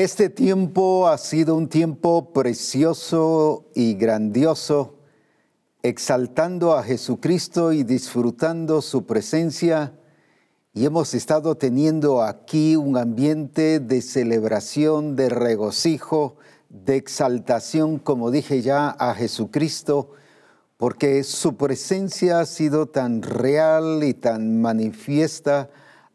Este tiempo ha sido un tiempo precioso y grandioso, exaltando a Jesucristo y disfrutando su presencia. Y hemos estado teniendo aquí un ambiente de celebración, de regocijo, de exaltación, como dije ya, a Jesucristo, porque su presencia ha sido tan real y tan manifiesta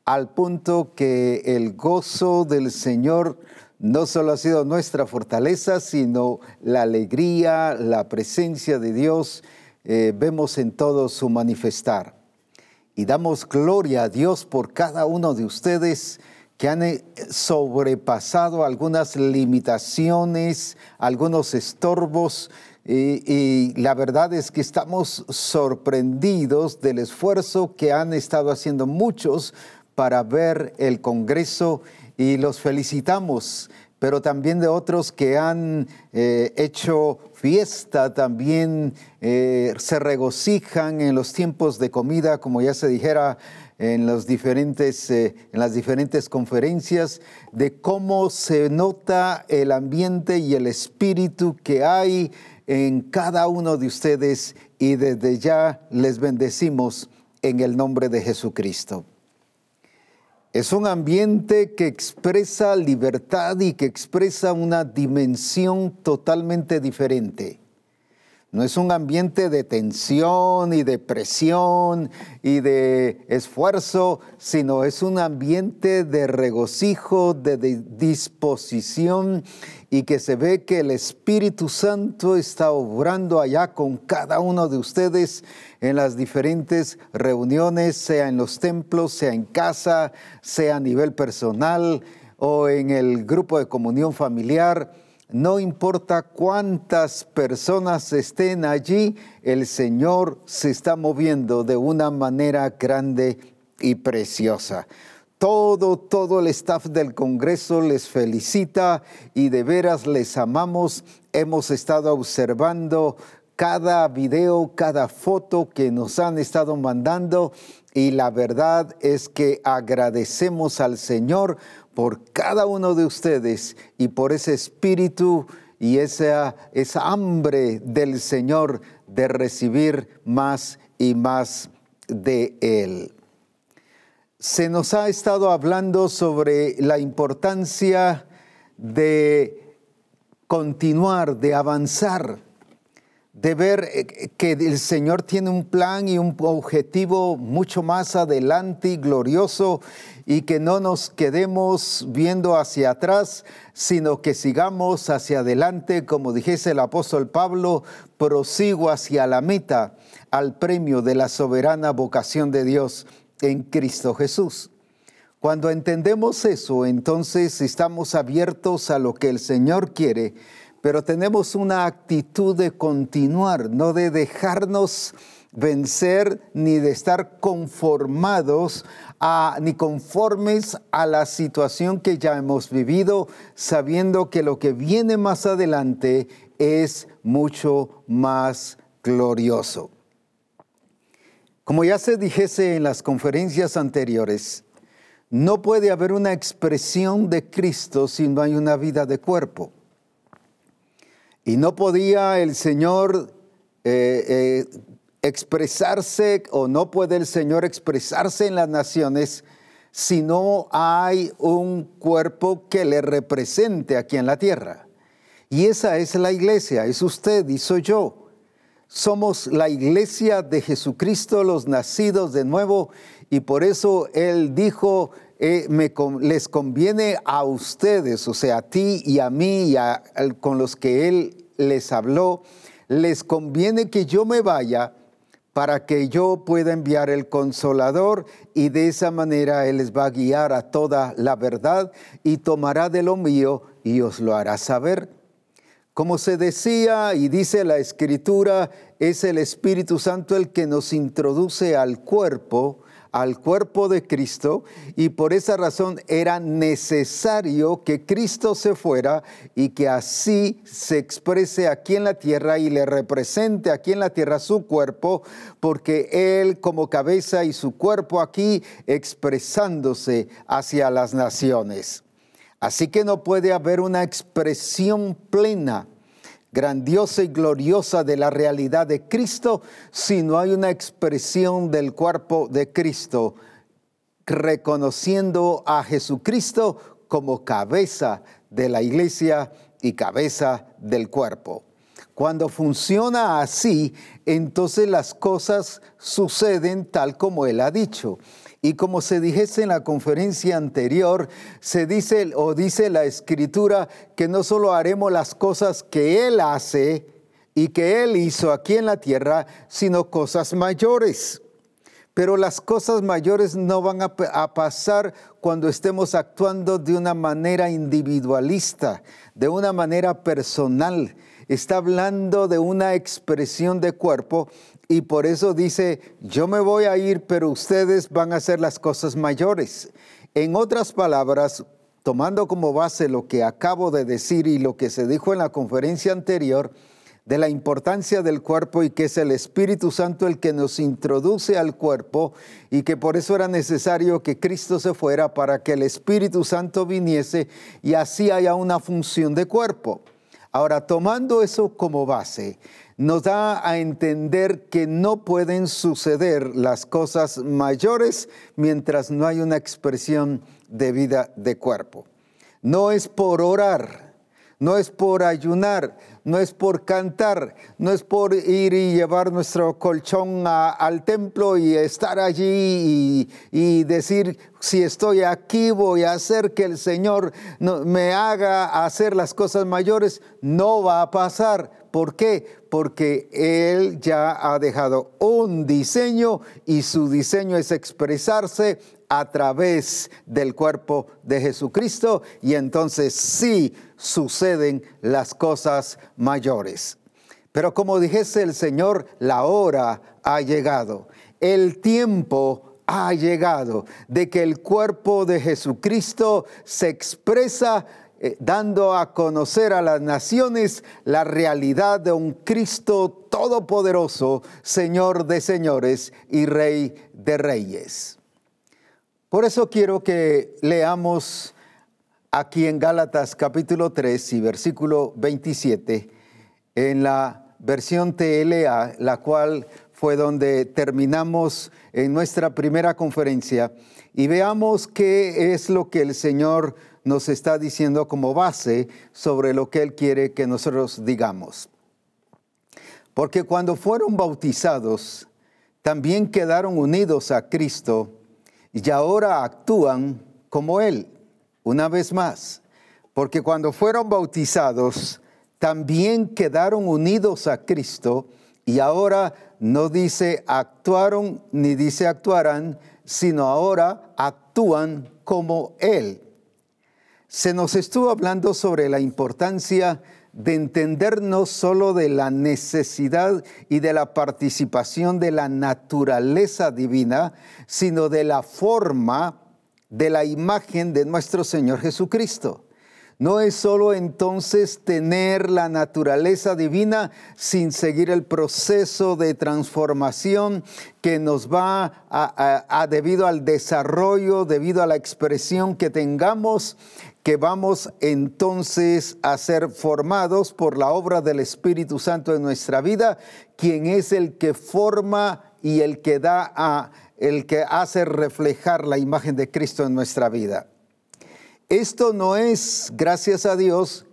al punto que el gozo del Señor no solo ha sido nuestra fortaleza, sino la alegría, la presencia de Dios, eh, vemos en todo su manifestar. Y damos gloria a Dios por cada uno de ustedes que han eh, sobrepasado algunas limitaciones, algunos estorbos, y, la verdad es que estamos sorprendidos del esfuerzo que han estado haciendo muchos para ver el Congreso y los felicitamos, pero también de otros que han eh, hecho fiesta, también eh, se regocijan en los tiempos de comida, como ya se dijera en, los diferentes, eh, en las diferentes conferencias, de cómo se nota el ambiente y el espíritu que hay en cada uno de ustedes y desde ya les bendecimos en el nombre de Jesucristo. Es un ambiente que expresa libertad y que expresa una dimensión totalmente diferente. No es un ambiente de tensión y de presión y de esfuerzo, sino es un ambiente de regocijo, de, disposición y que se ve que el Espíritu Santo está obrando allá con cada uno de ustedes en las diferentes reuniones, sea en los templos, sea en casa, sea a nivel personal o en el grupo de comunión familiar no importa cuántas personas estén allí, el Señor se está moviendo de una manera grande y preciosa. Todo, todo el staff del Congreso les felicita y de veras les amamos. Hemos estado observando cada video, cada foto que nos han estado mandando y la verdad es que agradecemos al Señor por cada uno de ustedes y por ese espíritu y esa, esa hambre del Señor de recibir más y más de Él. Se nos ha estado hablando sobre la importancia de continuar, de avanzar de ver eh, que el Señor tiene un plan y un objetivo mucho más adelante y glorioso y que no nos quedemos viendo hacia atrás, sino que sigamos hacia adelante, como dijese el apóstol Pablo, prosigo hacia la meta, al premio de la soberana vocación de Dios en Cristo Jesús. Cuando entendemos eso, entonces estamos abiertos a lo que el Señor quiere pero tenemos una actitud de continuar, no de dejarnos vencer ni de estar conformados ni conformes a la situación que ya hemos vivido, sabiendo que lo que viene más adelante es mucho más glorioso. Como ya se dijese en las conferencias anteriores, no puede haber una expresión de Cristo si no hay una vida de cuerpo. Y no podía el Señor eh, eh, expresarse o no puede el Señor expresarse en las naciones si no hay un cuerpo que le represente aquí en la tierra. Y esa es la iglesia, es usted y soy yo. Somos la iglesia de Jesucristo, los nacidos de nuevo, y por eso Él dijo, eh, les conviene a ustedes, o sea, a ti y a mí y a, con los que Él les habló, les conviene que yo me vaya para que yo pueda enviar el consolador y de esa manera Él les va a guiar a toda la verdad y tomará de lo mío y os lo hará saber. Como se decía y dice la escritura, es el Espíritu Santo el que nos introduce al cuerpo al cuerpo de Cristo y por esa razón era necesario que Cristo se fuera y que así se exprese aquí en la tierra y le represente aquí en la tierra su cuerpo, porque Él como cabeza y su cuerpo aquí expresándose hacia las naciones. Así que no puede haber una expresión plena, grandiosa y gloriosa de la realidad de Cristo si no hay una expresión del cuerpo de Cristo, reconociendo a Jesucristo como cabeza de la iglesia y cabeza del cuerpo. Cuando funciona así, entonces las cosas suceden tal como Él ha dicho. Y como se dijese en la conferencia anterior, se dice o dice la escritura que no solo haremos las cosas que Él hace y que Él hizo aquí en la tierra, sino cosas mayores. Pero las cosas mayores no van a, a, pasar cuando estemos actuando de una manera individualista, de una manera personal. Está hablando de una expresión de cuerpo y por eso dice, yo me voy a ir, pero ustedes van a hacer las cosas mayores. En otras palabras, tomando como base lo que acabo de decir y lo que se dijo en la conferencia anterior, de la importancia del cuerpo y que es el Espíritu Santo el que nos introduce al cuerpo y que por eso era necesario que Cristo se fuera para que el Espíritu Santo viniese y así haya una función de cuerpo. Ahora, tomando eso como base, nos da a entender que no pueden suceder las cosas mayores mientras no hay una expresión de vida de cuerpo. No es por orar, no es por ayunar, no es por cantar, no es por ir y llevar nuestro colchón al templo y estar allí y, decir, si estoy aquí voy a hacer que el Señor me haga hacer las cosas mayores. No va a pasar. ¿Por qué? Porque Él ya ha dejado un diseño y su diseño es expresarse a través del cuerpo de Jesucristo y entonces sí suceden las cosas mayores. Pero como dijese el Señor, la hora ha llegado, el tiempo ha llegado de que el cuerpo de Jesucristo se expresa eh, dando a conocer a las naciones la realidad de un Cristo todopoderoso, Señor de señores y Rey de reyes. Por eso quiero que leamos aquí en Gálatas capítulo 3 y versículo 27, en la versión TLA, la cual fue donde terminamos en nuestra primera conferencia, y veamos qué es lo que el Señor nos está diciendo como base sobre lo que Él quiere que nosotros digamos. Porque cuando fueron bautizados, también quedaron unidos a Cristo, y ahora actúan como Él, una vez más, porque cuando fueron bautizados, también quedaron unidos a Cristo y ahora no dice actuaron ni dice actuarán, sino ahora actúan como Él. Se nos estuvo hablando sobre la importancia de entender no solo de la necesidad y de la participación de la naturaleza divina, sino de la forma de la imagen de nuestro Señor Jesucristo. No es solo entonces tener la naturaleza divina sin seguir el proceso de transformación que nos va a, debido al desarrollo, debido a la expresión que tengamos que vamos entonces a ser formados por la obra del Espíritu Santo en nuestra vida, quien es el que forma y el que da a el que hace reflejar la imagen de Cristo en nuestra vida. Esto no es, gracias a Dios,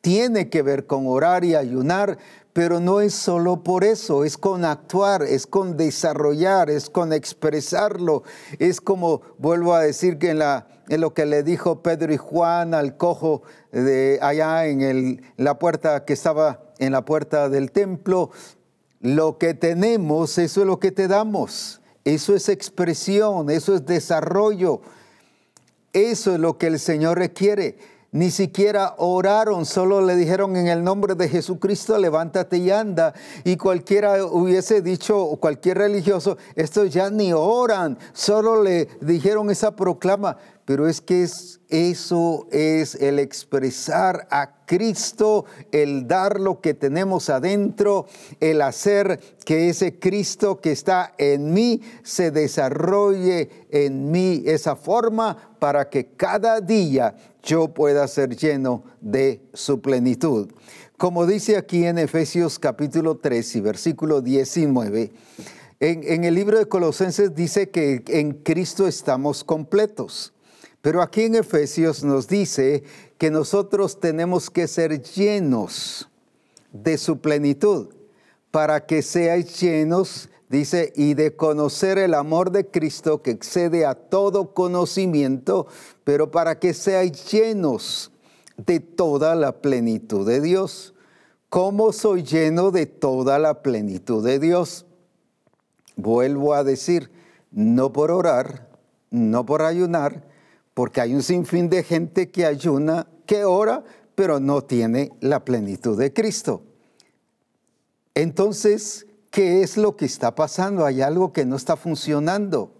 tiene que ver con orar y ayunar, pero no es solo por eso, es con actuar, es con desarrollar, es con expresarlo. Es como, vuelvo a decir que en, la, en lo que le dijo Pedro y Juan al cojo de allá en la puerta que estaba en la puerta del templo, lo que tenemos, eso es lo que te damos. Eso es expresión, eso es desarrollo. Eso es lo que el Señor requiere ni siquiera oraron, solo le dijeron en el nombre de Jesucristo, levántate y anda. Y cualquiera hubiese dicho, cualquier religioso, estos ya ni oran, solo le dijeron esa proclama. pero es que es, eso es el expresar a Cristo, el dar lo que tenemos adentro, el hacer que ese Cristo que está en mí se desarrolle en mí, esa forma para que cada día yo pueda ser lleno de su plenitud. Como dice aquí en Efesios capítulo 3 y versículo 19, en, el libro de Colosenses dice que en Cristo estamos completos. Pero aquí en Efesios nos dice que nosotros tenemos que ser llenos de su plenitud para que seáis llenos, dice, y de conocer el amor de Cristo que excede a todo conocimiento, pero para que seáis llenos de toda la plenitud de Dios. ¿Cómo soy lleno de toda la plenitud de Dios? Vuelvo a decir, no por orar, no por ayunar, porque hay un sinfín de gente que ayuna, que ora, pero no tiene la plenitud de Cristo. Entonces, ¿qué es lo que está pasando? Hay algo que no está funcionando.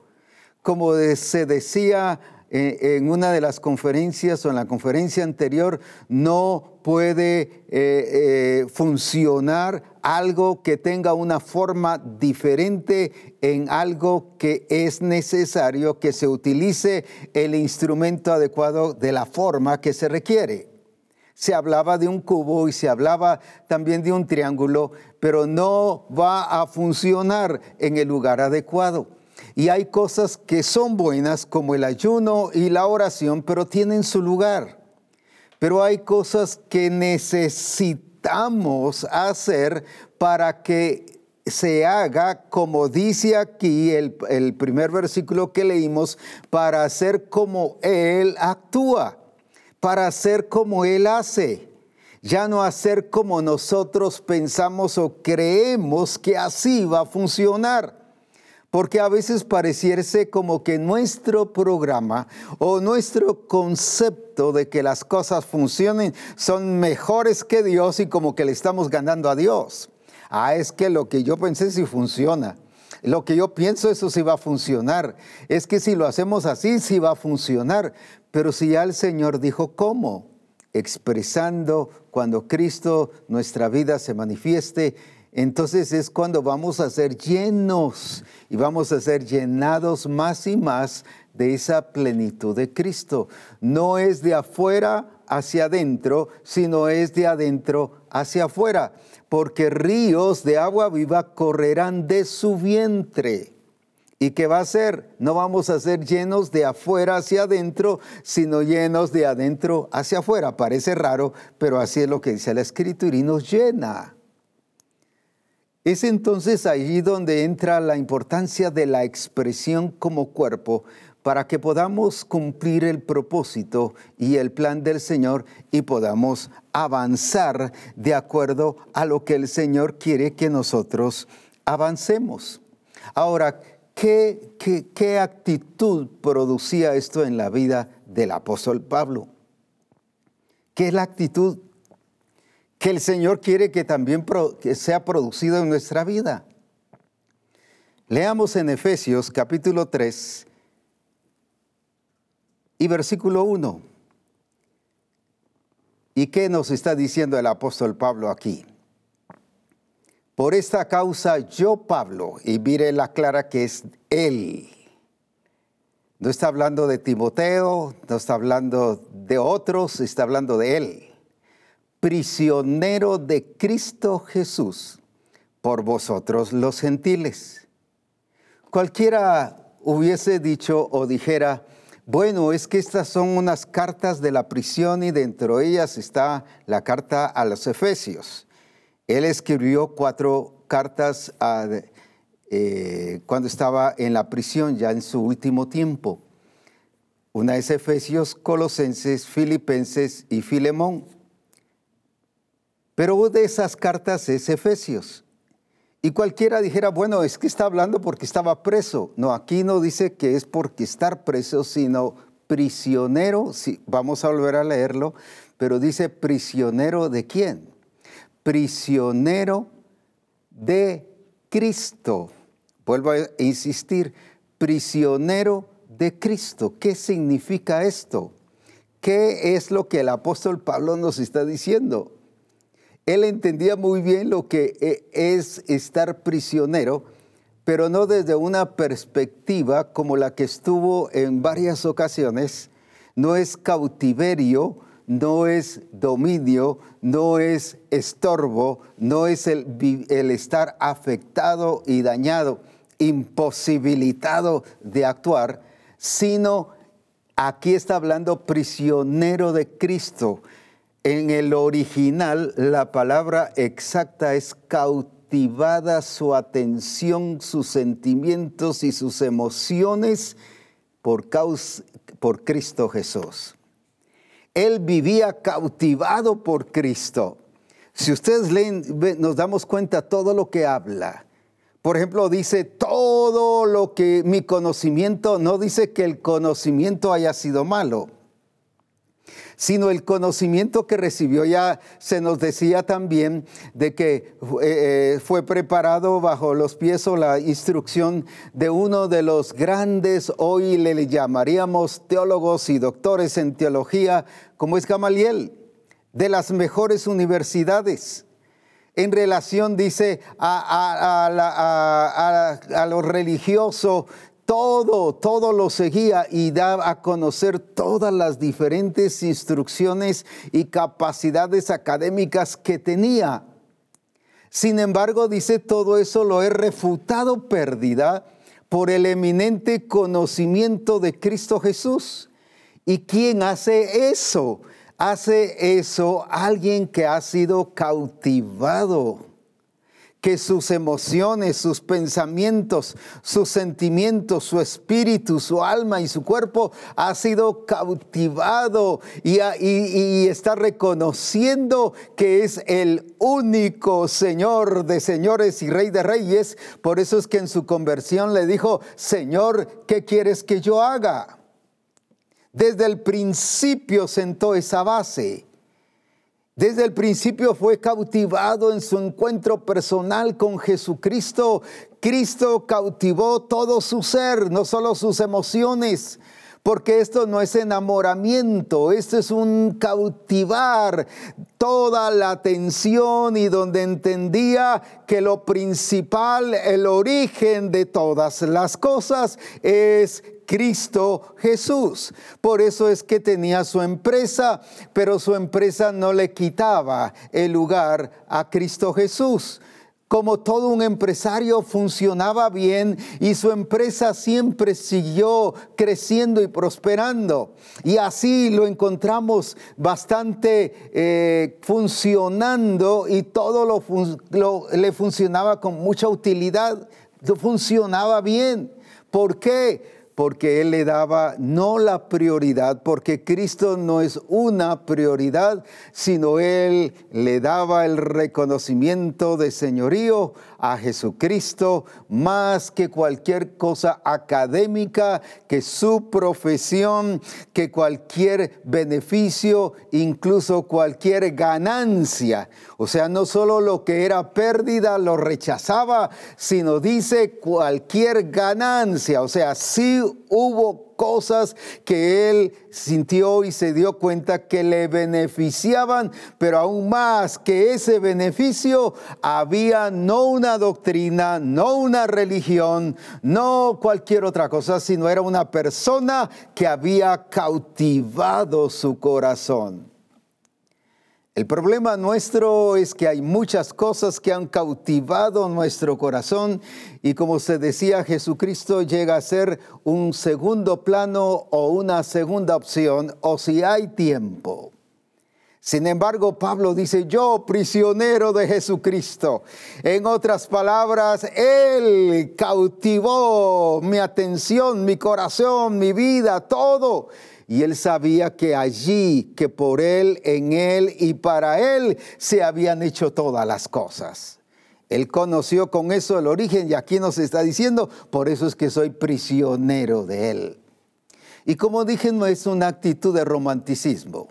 Como se decía eh, en una de las conferencias o en la conferencia anterior, no puede eh, eh, funcionar algo que tenga una forma diferente en algo que es necesario que se utilice el instrumento adecuado de la forma que se requiere. Se hablaba de un cubo y se hablaba también de un triángulo, pero no va a funcionar en el lugar adecuado. Y hay cosas que son buenas como el ayuno y la oración, pero tienen su lugar. Pero hay cosas que necesitamos hacer para que se haga, como dice aquí el, primer versículo que leímos, para hacer como Él actúa, para hacer como Él hace ya no hacer como nosotros pensamos o creemos que así va a funcionar porque a veces pareciese como que nuestro programa o nuestro concepto de que las cosas funcionen son mejores que Dios y como que le estamos ganando a Dios. Ah, es que lo que yo pensé sí funciona. Lo que yo pienso, eso sí va a funcionar. Es que si lo hacemos así, sí va a funcionar. Pero si ya el Señor dijo cómo, expresando cuando Cristo, nuestra vida se manifieste, entonces es cuando vamos a ser llenos y vamos a ser llenados más y más de esa plenitud de Cristo. No es de afuera hacia adentro, sino es de adentro hacia afuera, porque ríos de agua viva correrán de su vientre. ¿Y qué va a ser? No vamos a ser llenos de afuera hacia adentro, sino llenos de adentro hacia afuera. Parece raro, pero así es lo que dice la Escritura y nos llena. Es entonces allí donde entra la importancia de la expresión como cuerpo para que podamos cumplir el propósito y el plan del Señor y podamos avanzar de acuerdo a lo que el Señor quiere que nosotros avancemos. Ahora, ¿qué, qué, actitud producía esto en la vida del apóstol Pablo? ¿Qué es la actitud que el Señor quiere que también sea producido en nuestra vida. Leamos en Efesios capítulo 3 y versículo 1. ¿Y qué nos está diciendo el apóstol Pablo aquí? Por esta causa yo, Pablo, y mire la clara que es él. No está hablando de Timoteo, no está hablando de otros, está hablando de él prisionero de Cristo Jesús por vosotros los gentiles. Cualquiera hubiese dicho o dijera, bueno, es que estas son unas cartas de la prisión y dentro de ellas está la carta a los Efesios. Él escribió cuatro cartas eh, cuando estaba en la prisión, ya en su último tiempo. Una es Efesios, Colosenses, Filipenses y Filemón. Pero de esas cartas es Efesios. Y cualquiera dijera, bueno, es que está hablando porque estaba preso. No, aquí no dice que es porque estar preso, sino prisionero. Vamos a volver a leerlo, pero dice prisionero de quién? Prisionero de Cristo. Vuelvo a insistir, prisionero de Cristo. ¿Qué significa esto? ¿Qué es lo que el apóstol Pablo nos está diciendo? Él entendía muy bien lo que e, es estar prisionero, pero no desde una perspectiva como la que estuvo en varias ocasiones. No es cautiverio, no es dominio, no es estorbo, no es el, estar afectado y dañado, imposibilitado de actuar, sino aquí está hablando prisionero de Cristo. En el original la palabra exacta es cautivada su atención, sus sentimientos y sus emociones por Cristo Jesús. Él vivía cautivado por Cristo. Si ustedes leen, nos damos cuenta todo lo que habla. Por ejemplo, dice todo lo que mi conocimiento, no dice que el conocimiento haya sido malo sino el conocimiento que recibió. Ya se nos decía también de que eh, eh, fue preparado bajo los pies o la instrucción de uno de los grandes, hoy le llamaríamos teólogos y doctores en teología, como es Gamaliel, de las mejores universidades en relación, dice, a, a, lo religioso todo, todo lo seguía y daba a conocer todas las diferentes instrucciones y capacidades académicas que tenía. Sin embargo, dice, todo eso lo he refutado pérdida por el eminente conocimiento de Cristo Jesús. ¿Y quién hace eso? Hace eso alguien que ha sido cautivado que sus emociones, sus pensamientos, sus sentimientos, su espíritu, su alma y su cuerpo ha sido cautivado y, y, está reconociendo que es el único Señor de señores y Rey de reyes. Por eso es que en su conversión le dijo, Señor, ¿qué quieres que yo haga? Desde el principio sentó esa base. Desde el principio fue cautivado en su encuentro personal con Jesucristo. Cristo cautivó todo su ser, no solo sus emociones, porque esto no es enamoramiento, esto es un cautivar toda la atención y donde entendía que lo principal, el origen de todas las cosas es Cristo Jesús. Por eso es que tenía su empresa, pero su empresa no le quitaba el lugar a Cristo Jesús como todo un empresario funcionaba bien y su empresa siempre siguió creciendo y prosperando. Y así lo encontramos bastante eh, funcionando y todo lo, le funcionaba con mucha utilidad, funcionaba bien. ¿Por qué? Porque Él le daba no la prioridad, porque Cristo no es una prioridad, sino Él le daba el reconocimiento de señorío a Jesucristo más que cualquier cosa académica, que su profesión, que cualquier beneficio, incluso cualquier ganancia. O sea, no solo lo que era pérdida lo rechazaba, sino dice cualquier ganancia. O sea, sí hubo cosas que él sintió y se dio cuenta que le beneficiaban, pero aún más que ese beneficio había no una doctrina, no una religión, no cualquier otra cosa, sino era una persona que había cautivado su corazón. El problema nuestro es que hay muchas cosas que han cautivado nuestro corazón y como se decía, Jesucristo llega a ser un segundo plano o una segunda opción o si hay tiempo. Sin embargo, Pablo dice, yo prisionero de Jesucristo. En otras palabras, Él cautivó mi atención, mi corazón, mi vida, todo y él sabía que allí, que por él, en él y para él se habían hecho todas las cosas. Él conoció con eso el origen y aquí nos está diciendo, por eso es que soy prisionero de él. Y como dije, no es una actitud de romanticismo,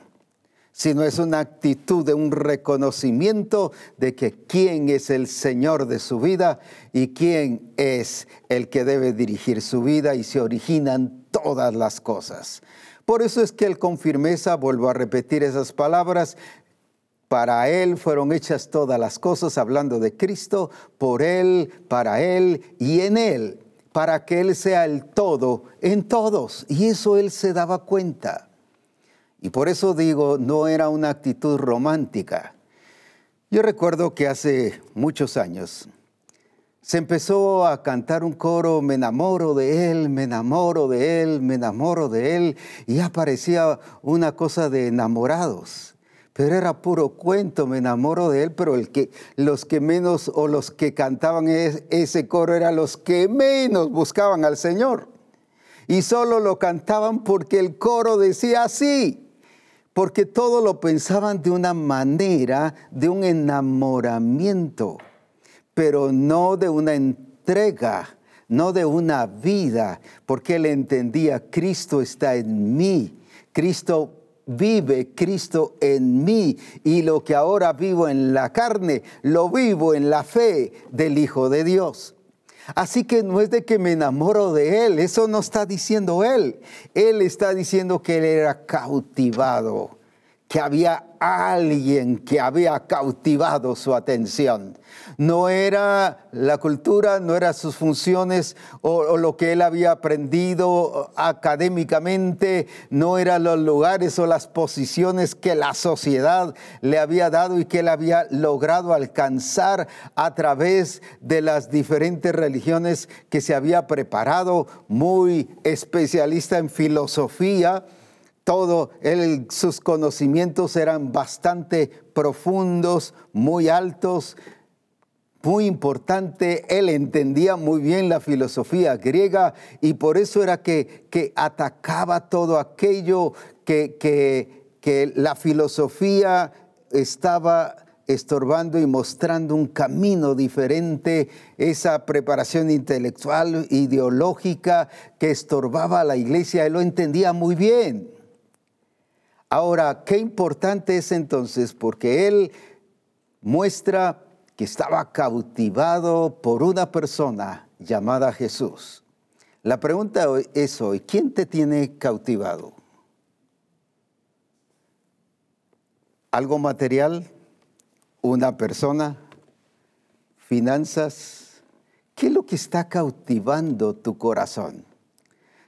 sino es una actitud de un reconocimiento de que quién es el Señor de su vida y quién es el que debe dirigir su vida y se originan todas las cosas. Por eso es que él con firmeza, vuelvo a repetir esas palabras, para Él fueron hechas todas las cosas, hablando de Cristo, por Él, para Él y en Él, para que Él sea el todo en todos. Y eso Él se daba cuenta. Y por eso digo, no era una actitud romántica. Yo recuerdo que hace muchos años se empezó a cantar un coro, me enamoro de él, me enamoro de él, me enamoro de él, y aparecía una cosa de enamorados pero era puro cuento, me enamoro de él, pero el que, los que menos o los que cantaban ese coro eran los que menos buscaban al Señor. Y solo lo cantaban porque el coro decía así, porque todo lo pensaban de una manera, de un enamoramiento, pero no de una entrega, no de una vida, porque él entendía, Cristo está en mí, Cristo vive Cristo en mí y lo que ahora vivo en la carne, lo vivo en la fe del Hijo de Dios. Así que no es de que me enamoro de Él, eso no está diciendo Él. Él está diciendo que Él era cautivado, que había alguien que había cautivado su atención. No era la cultura, no eran sus funciones o, lo que él había aprendido académicamente, no eran los lugares o las posiciones que la sociedad le había dado y que él había logrado alcanzar a través de las diferentes religiones que se había preparado, muy especialista en filosofía todo, sus conocimientos eran bastante profundos, muy altos, muy importante. Él entendía muy bien la filosofía griega y por eso era que, que atacaba todo aquello que, que, que la filosofía estaba estorbando y mostrando un camino diferente, esa preparación intelectual, ideológica que estorbaba a la iglesia, él lo entendía muy bien. Ahora, qué importante es entonces, porque él muestra que estaba cautivado por una persona llamada Jesús. La pregunta es hoy, ¿quién te tiene cautivado? ¿Algo material? ¿Una persona? ¿Finanzas? ¿Qué es lo que está cautivando tu corazón?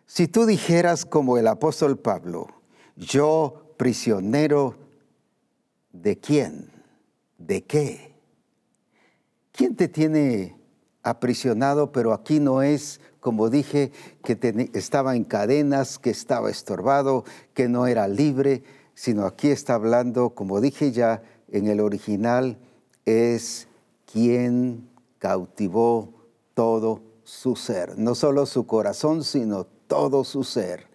Si tú dijeras como el apóstol Pablo, yo prisionero de quién, de qué. ¿Quién te tiene aprisionado? Pero aquí no es, como dije, que estaba en cadenas, que estaba estorbado, que no era libre, sino aquí está hablando, como dije ya en el original, es quien cautivó todo su ser, no solo su corazón, sino todo su ser,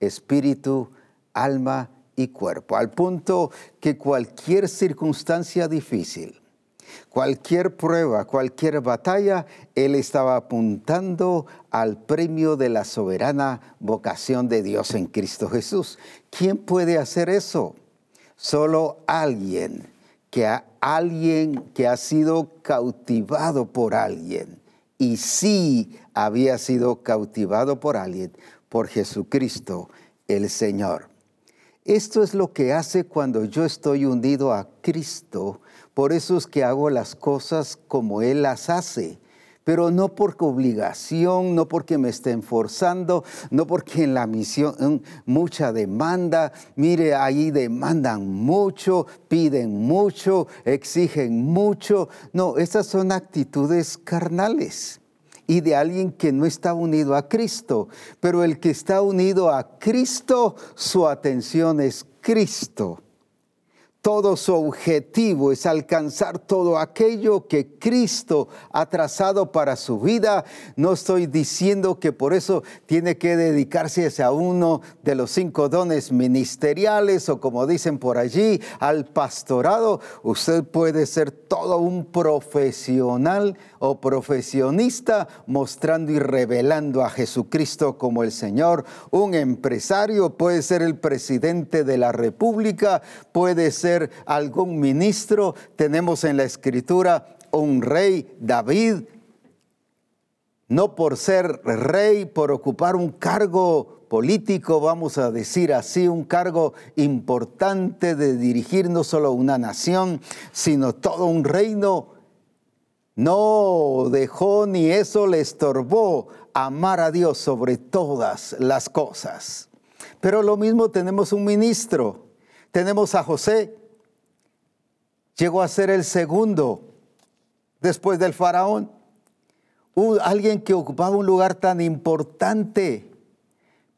espíritu, alma y cuerpo, al punto que cualquier circunstancia difícil, cualquier prueba, cualquier batalla, él estaba apuntando al premio de la soberana vocación de Dios en Cristo Jesús. ¿Quién puede hacer eso? Solo alguien que ha, alguien que ha sido cautivado por alguien y sí había sido cautivado por alguien, por Jesucristo el Señor. Esto es lo que hace cuando yo estoy hundido a Cristo. Por eso es que hago las cosas como Él las hace. Pero no por obligación, no porque me estén forzando, no porque en la misión mucha demanda. Mire, ahí demandan mucho, piden mucho, exigen mucho. No, esas son actitudes carnales y de alguien que no está unido a Cristo. Pero el que está unido a Cristo, su atención es Cristo todo su objetivo es alcanzar todo aquello que Cristo ha trazado para su vida. No estoy diciendo que por eso tiene que dedicarse a uno de los cinco dones ministeriales o como dicen por allí, al pastorado. Usted puede ser todo un profesional o profesionista mostrando y revelando a Jesucristo como el Señor. Un empresario puede ser el presidente de la República, puede ser algún ministro. Tenemos en la escritura un rey David no por ser rey, por ocupar un cargo político, vamos a decir así, un cargo importante de dirigir no solo una nación, sino todo un reino, no dejó ni eso le estorbó amar a Dios sobre todas las cosas. Pero lo mismo tenemos un ministro, tenemos a José, llegó a ser el segundo después del faraón, alguien que ocupaba un lugar tan importante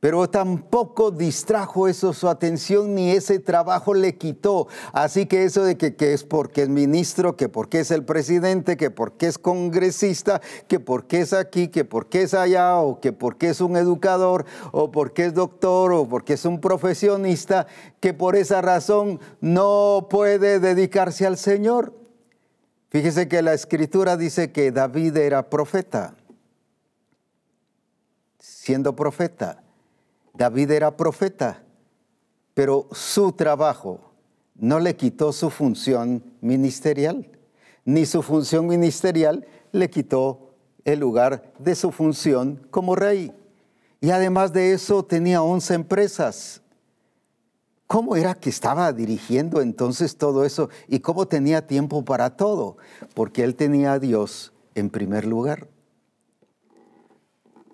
pero tampoco distrajo eso su atención ni ese trabajo le quitó. Así que eso de que, es porque es ministro, que porque es el presidente, que porque es congresista, que porque es aquí, que porque es allá, o que porque es un educador, o porque es doctor, o porque es un profesionista, que por esa razón no puede dedicarse al Señor. Fíjese que la escritura dice que David era profeta, siendo profeta David era profeta, pero su trabajo no le quitó su función ministerial, ni su función ministerial le quitó el lugar de su función como rey. Y además de eso tenía 11 empresas. ¿Cómo era que estaba dirigiendo entonces todo eso y cómo tenía tiempo para todo? Porque él tenía a Dios en primer lugar.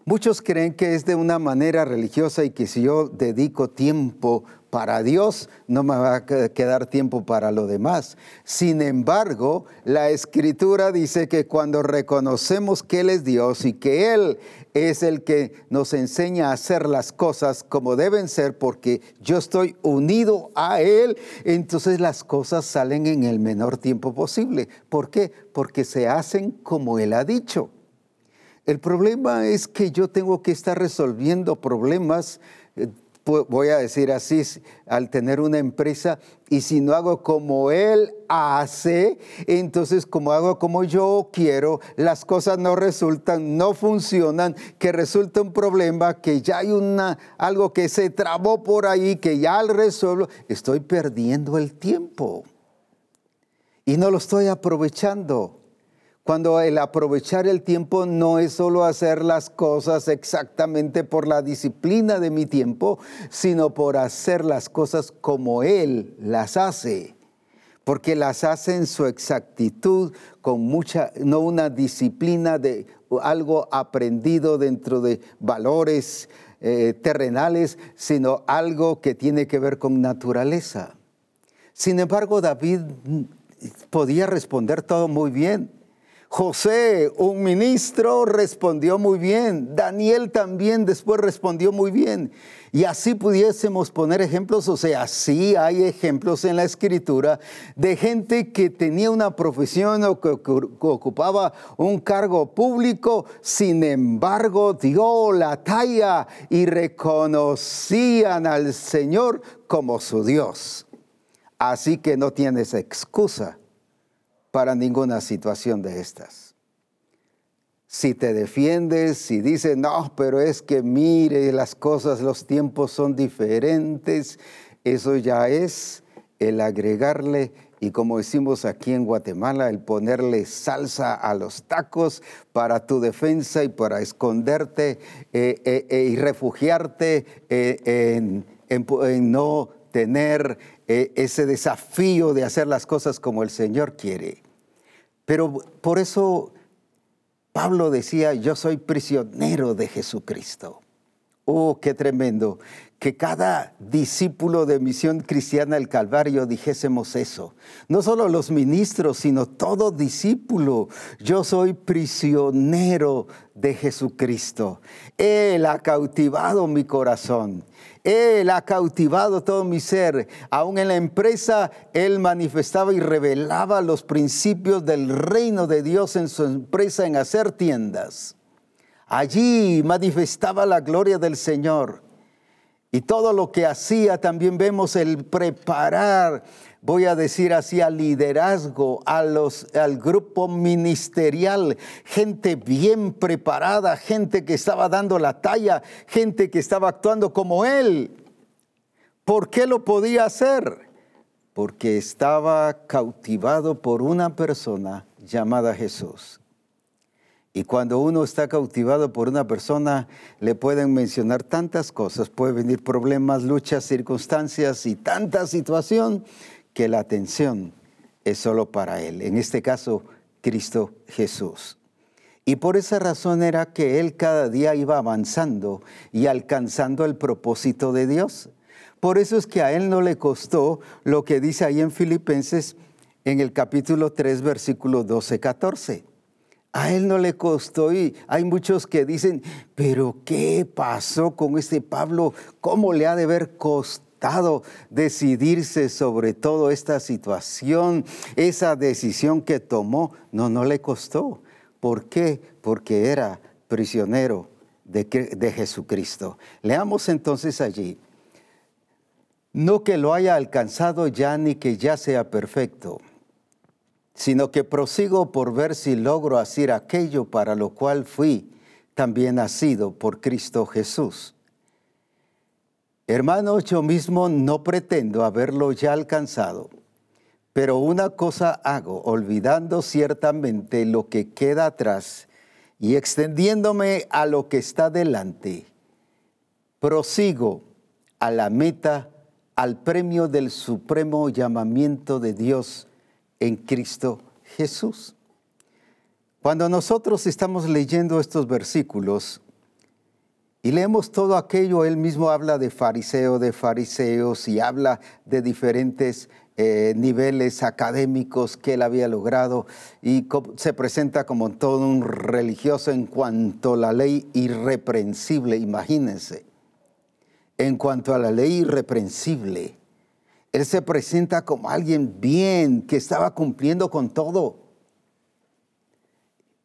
Muchos creen que es de una manera religiosa y que si yo dedico tiempo para Dios, no me va a quedar tiempo para lo demás. Sin embargo, la escritura dice que cuando reconocemos que Él es Dios y que Él es el que nos enseña a hacer las cosas como deben ser, porque yo estoy unido a Él, entonces las cosas salen en el menor tiempo posible. ¿Por qué? Porque se hacen como Él ha dicho. El problema es que yo tengo que estar resolviendo problemas, eh, voy a decir así, al tener una empresa, y si no hago como él hace, entonces como hago como yo quiero, las cosas no resultan, no funcionan, que resulta un problema, que ya hay una, algo que se trabó por ahí, que ya al resuelvo, estoy perdiendo el tiempo. Y no lo estoy aprovechando. Cuando el aprovechar el tiempo no es solo hacer las cosas exactamente por la disciplina de mi tiempo, sino por hacer las cosas como Él las hace. Porque las hace en su exactitud, con mucha, no una disciplina de algo aprendido dentro de valores eh, terrenales, sino algo que tiene que ver con naturaleza. Sin embargo, David podía responder todo muy bien. José, un ministro, respondió muy bien. Daniel también después respondió muy bien. Y así pudiésemos poner ejemplos, o sea, sí hay ejemplos en la escritura de gente que tenía una profesión o que, ocupaba un cargo público, sin embargo dio la talla y reconocían al Señor como su Dios. Así que no tienes excusa para ninguna situación de estas. Si te defiendes, si dices, no, pero es que mire, las cosas, los tiempos son diferentes, eso ya es el agregarle, y como decimos aquí en Guatemala, el ponerle salsa a los tacos para tu defensa y para esconderte eh, eh, eh, y refugiarte en, en no tener ese desafío de hacer las cosas como el Señor quiere. Pero por eso Pablo decía, yo soy prisionero de Jesucristo. Oh, qué tremendo. Que cada discípulo de misión cristiana del Calvario dijésemos eso. No solo los ministros, sino todo discípulo. Yo soy prisionero de Jesucristo. Él ha cautivado mi corazón. Él ha cautivado todo mi ser. Aún en la empresa, Él manifestaba y revelaba los principios del reino de Dios en su empresa en hacer tiendas. Allí manifestaba la gloria del Señor. Y todo lo que hacía también vemos el preparar voy a decir así, al liderazgo, a los, al grupo ministerial, gente bien preparada, gente que estaba dando la talla, gente que estaba actuando como él. ¿Por qué lo podía hacer? Porque estaba cautivado por una persona llamada Jesús. Y cuando uno está cautivado por una persona, le pueden mencionar tantas cosas, puede venir problemas, luchas, circunstancias y tanta situación que la atención es solo para Él. En este caso, Cristo Jesús. Y por esa razón era que Él cada día iba avanzando y alcanzando el propósito de Dios. Por eso es que a Él no le costó lo que dice ahí en Filipenses en el capítulo 3, versículo 12-14 a él no le costó y hay muchos que dicen, pero ¿qué pasó con este Pablo? ¿Cómo le ha de haber costado decidirse sobre toda esta situación? Esa decisión que tomó, no, no le costó. ¿Por qué? Porque era prisionero de, de Jesucristo. Leamos entonces allí. No que lo haya alcanzado ya ni que ya sea perfecto sino que prosigo por ver si logro hacer aquello para lo cual fui también nacido por Cristo Jesús. Hermano, yo mismo no pretendo haberlo ya alcanzado, pero una cosa hago, olvidando ciertamente lo que queda atrás y extendiéndome a lo que está delante, prosigo a la meta, al premio del supremo llamamiento de Dios en Cristo Jesús. Cuando nosotros estamos leyendo estos versículos y leemos todo aquello, él mismo habla de fariseo, de fariseos y habla de diferentes eh, niveles académicos que él había logrado y se presenta como todo un religioso en cuanto a la ley irreprensible, imagínense, en cuanto a la ley irreprensible. Él se presenta como alguien bien, que estaba cumpliendo con todo.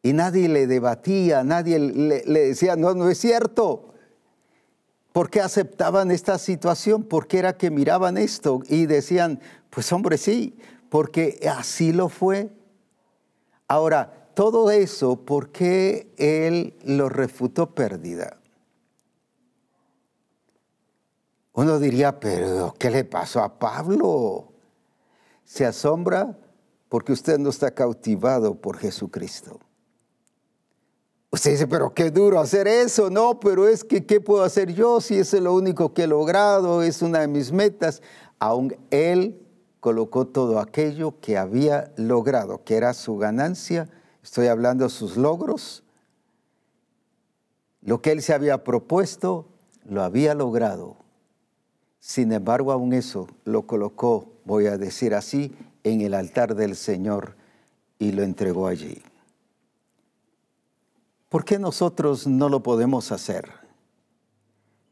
Y nadie le debatía, nadie le, decía, no, no es cierto. ¿Por qué aceptaban esta situación? ¿Por qué era que miraban esto y decían, pues hombre, sí, porque así lo fue? Ahora, todo eso, ¿por qué él lo refutó pérdida? Uno diría, pero ¿qué le pasó a Pablo? Se asombra porque usted no está cautivado por Jesucristo. Usted dice, pero qué duro hacer eso. No, pero es que, ¿qué puedo hacer yo si es lo único que he logrado? Es una de mis metas. Aún él colocó todo aquello que había logrado, que era su ganancia. Estoy hablando de sus logros. Lo que él se había propuesto, lo había logrado. Sin embargo, aún eso lo colocó, voy a decir así, en el altar del Señor y lo entregó allí. ¿Por qué nosotros no lo podemos hacer?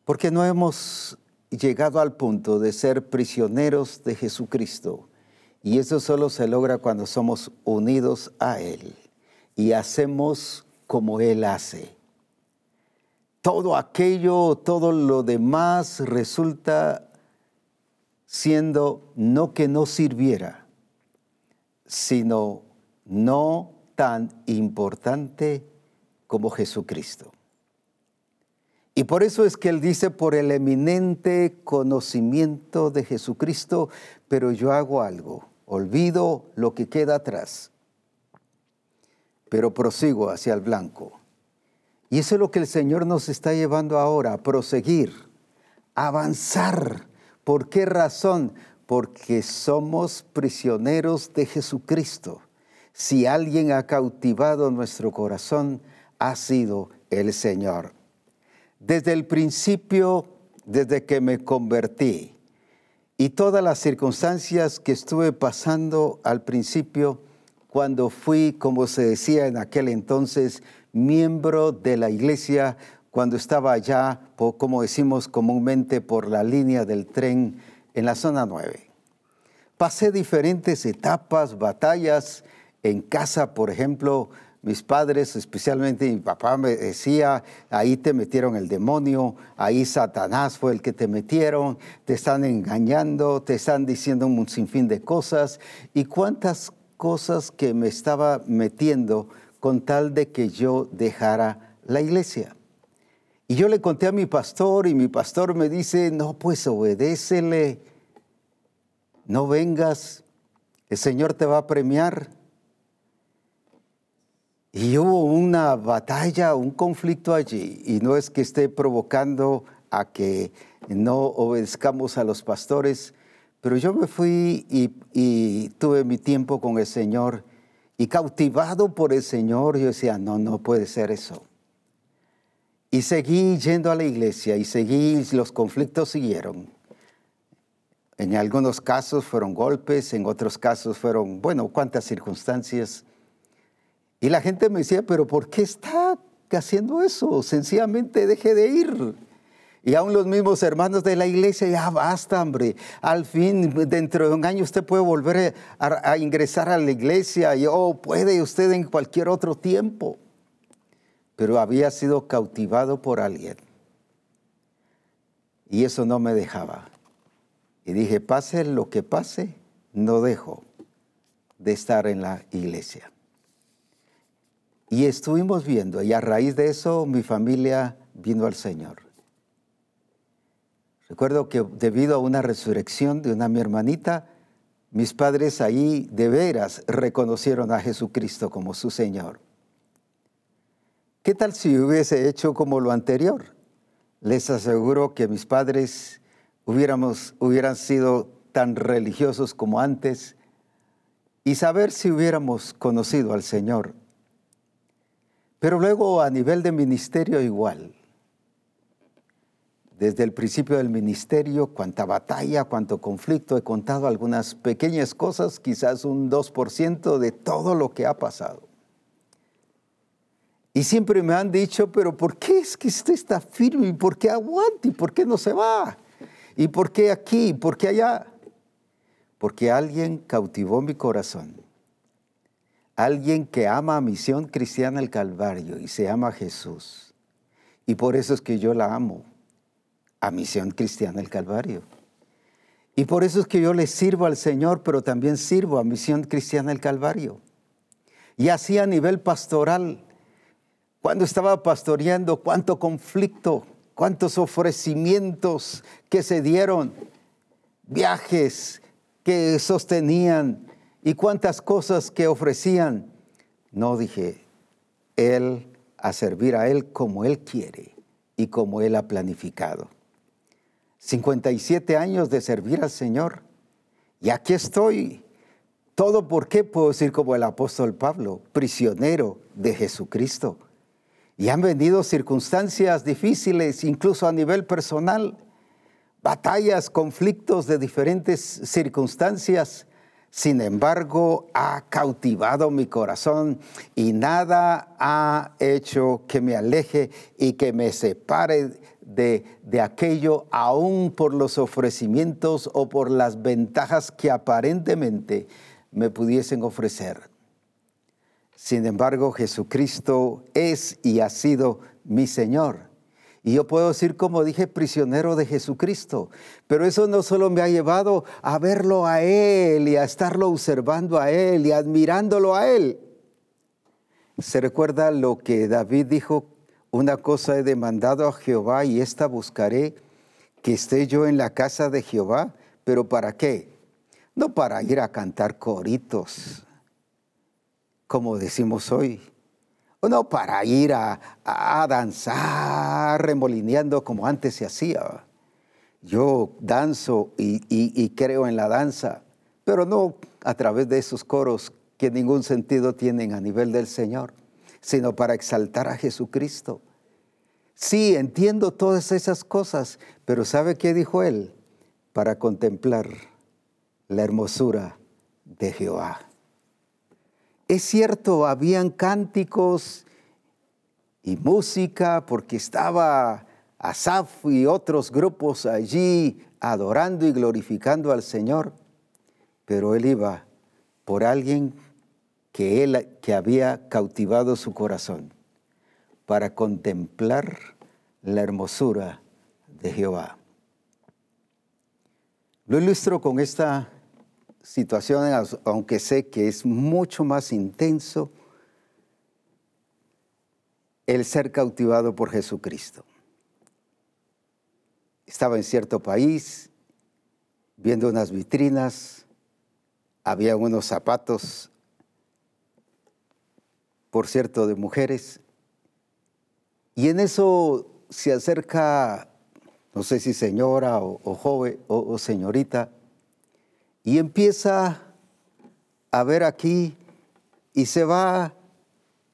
Porque no hemos llegado al punto de ser prisioneros de Jesucristo. Y eso solo se logra cuando somos unidos a Él y hacemos como Él hace todo aquello, todo lo demás resulta siendo no que no sirviera, sino no tan importante como Jesucristo. Y por eso es que él dice, por el eminente conocimiento de Jesucristo, pero yo hago algo, olvido lo que queda atrás, pero prosigo hacia el blanco y eso es lo que el Señor nos está llevando ahora, a proseguir, avanzar. ¿Por qué razón? Porque somos prisioneros de Jesucristo. Si alguien ha cautivado nuestro corazón, ha sido el Señor. Desde el principio, desde que me convertí, y todas las circunstancias que estuve pasando al principio, cuando fui, como se decía en aquel entonces, miembro de la iglesia cuando estaba allá, como decimos comúnmente, por la línea del tren en la zona 9. Pasé diferentes etapas, batallas en casa, por ejemplo, mis padres, especialmente mi papá, me decía, ahí te metieron el demonio, ahí Satanás fue el que te metieron, te están engañando, te están diciendo un sinfín de cosas, y cuántas cosas que me estaba metiendo con tal de que yo dejara la iglesia. Y yo le conté a mi pastor y mi pastor me dice, no, pues obedécele, no vengas, el Señor te va a premiar. Y hubo una batalla, un conflicto allí, y no es que esté provocando a que no obedezcamos a los pastores, pero yo me fui y, tuve mi tiempo con el Señor y cautivado por el Señor, yo decía, no, no puede ser eso. Y seguí yendo a la iglesia y seguí, los conflictos siguieron. En algunos casos fueron golpes, en otros casos fueron, bueno, cuántas circunstancias. Y la gente me decía, pero ¿por qué está haciendo eso? Sencillamente deje de ir. Y aún los mismos hermanos de la iglesia, ya basta, hombre. Al fin, dentro de un año usted puede volver a, ingresar a la iglesia y oh, puede usted en cualquier otro tiempo. Pero había sido cautivado por alguien. Y eso no me dejaba. Y dije, pase lo que pase, no dejo de estar en la iglesia. Y estuvimos viendo, y a raíz de eso mi familia vino al Señor. Recuerdo que debido a una resurrección de una mi hermanita, mis padres ahí de veras reconocieron a Jesucristo como su Señor. ¿Qué tal si hubiese hecho como lo anterior? Les aseguro que mis padres hubiéramos, hubieran sido tan religiosos como antes y saber si hubiéramos conocido al Señor. Pero luego a nivel de ministerio igual desde el principio del ministerio, cuánta batalla, cuánto conflicto, he contado algunas pequeñas cosas, quizás un 2% de todo lo que ha pasado. Y siempre me han dicho, pero ¿por qué es que usted está firme? ¿Y por qué aguanta? ¿Y por qué no se va? ¿Y por qué aquí? ¿Y por qué allá? Porque alguien cautivó mi corazón. Alguien que ama a Misión Cristiana el Calvario y se llama Jesús. Y por eso es que yo la amo a Misión Cristiana el Calvario. Y por eso es que yo le sirvo al Señor, pero también sirvo a Misión Cristiana el Calvario. Y así a nivel pastoral, cuando estaba pastoreando, cuánto conflicto, cuántos ofrecimientos que se dieron, viajes que sostenían y cuántas cosas que ofrecían. No dije, Él a servir a Él como Él quiere y como Él ha planificado. 57 años de servir al Señor. Y aquí estoy. Todo por qué puedo decir como el apóstol Pablo, prisionero de Jesucristo. Y han venido circunstancias difíciles, incluso a nivel personal, batallas, conflictos de diferentes circunstancias. Sin embargo, ha cautivado mi corazón y nada ha hecho que me aleje y que me separe de, aquello aún por los ofrecimientos o por las ventajas que aparentemente me pudiesen ofrecer. Sin embargo, Jesucristo es y ha sido mi Señor. Y yo puedo decir, como dije, prisionero de Jesucristo. Pero eso no solo me ha llevado a verlo a Él y a estarlo observando a Él y admirándolo a Él. Se recuerda lo que David dijo una cosa he demandado a Jehová y esta buscaré, que esté yo en la casa de Jehová, pero ¿para qué? No para ir a cantar coritos, como decimos hoy, no para ir a, danzar remolineando como antes se hacía. Yo danzo y creo en la danza, pero no a través de esos coros que ningún sentido tienen a nivel del Señor sino para exaltar a Jesucristo. Sí, entiendo todas esas cosas, pero ¿sabe qué dijo él? Para contemplar la hermosura de Jehová. Es cierto, habían cánticos y música porque estaba Asaf y otros grupos allí adorando y glorificando al Señor, pero él iba por alguien que, él, que había cautivado su corazón para contemplar la hermosura de Jehová. Lo ilustro con esta situación, aunque sé que es mucho más intenso el ser cautivado por Jesucristo. Estaba en cierto país viendo unas vitrinas, había unos zapatos por cierto, de mujeres. Y en eso se acerca, no sé si señora o, joven o señorita, y empieza a ver aquí y se va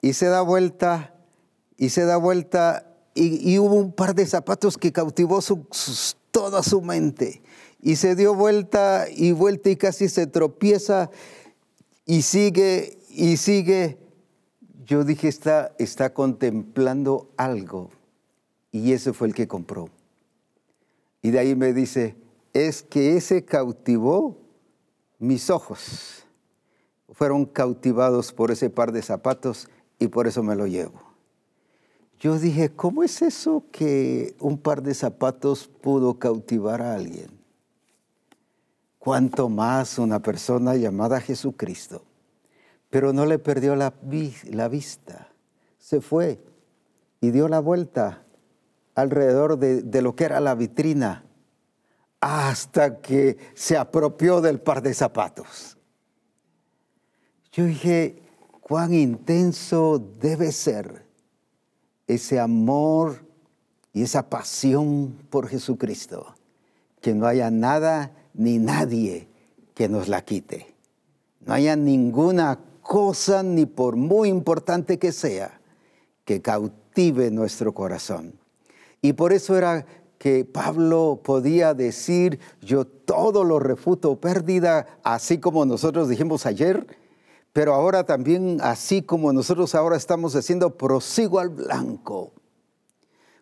y se da vuelta y se da vuelta y, hubo un par de zapatos que cautivó toda su mente y se dio vuelta y vuelta y casi se tropieza y sigue y sigue. Yo dije, está, está contemplando algo y ese fue el que compró. Y de ahí me dice, es que ese cautivó mis ojos. Fueron cautivados por ese par de zapatos y por eso me lo llevo. Yo dije, ¿cómo es eso que un par de zapatos pudo cautivar a alguien? Cuanto más una persona llamada Jesucristo. Pero no le perdió la, la vista. Se fue y dio la vuelta alrededor de, de lo que era la vitrina hasta que se apropió del par de zapatos. Yo dije, cuán intenso debe ser ese amor y esa pasión por Jesucristo, que no haya nada ni nadie que nos la quite. No haya ninguna cosa, ni por muy importante que sea, que cautive nuestro corazón. Y por eso era que Pablo podía decir, yo todo lo refuto pérdida, así como nosotros dijimos ayer, pero ahora también, así como nosotros ahora estamos haciendo, prosigo al blanco.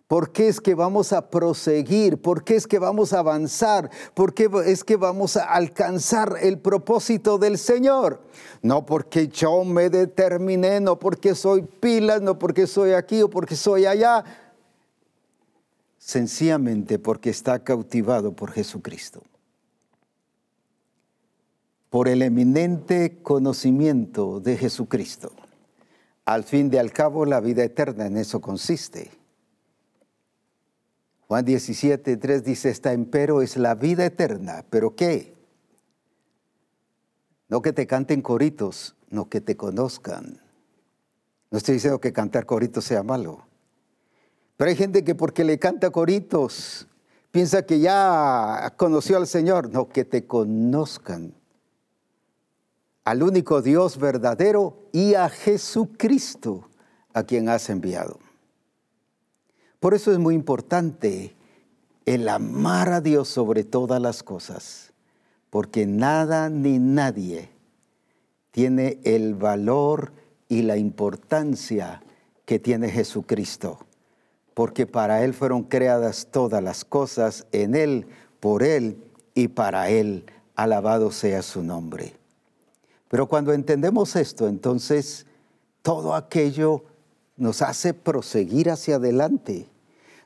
¿Por qué es que vamos a proseguir? ¿Por qué es que vamos a avanzar? ¿Por qué es que vamos a alcanzar el propósito del Señor? No porque yo me determiné, no porque soy pilas, no porque soy aquí o porque soy allá. Sencillamente porque está cautivado por Jesucristo por el eminente conocimiento de Jesucristo. Al fin de al cabo, la vida eterna en eso consiste. Juan 17, 3 dice, esta empero es la vida eterna, pero ¿qué? No que te canten coritos, no que te conozcan. No estoy diciendo que cantar coritos sea malo. Pero hay gente que porque le canta coritos piensa que ya conoció al Señor. No, que te conozcan al único Dios verdadero y a Jesucristo a quien has enviado. Por eso es muy importante el amar a Dios sobre todas las cosas, porque nada ni nadie tiene el valor y la importancia que tiene Jesucristo, porque para Él fueron creadas todas las cosas, en Él, por Él y para Él. Alabado sea su nombre. Pero cuando entendemos esto, entonces todo aquello nos hace proseguir hacia adelante,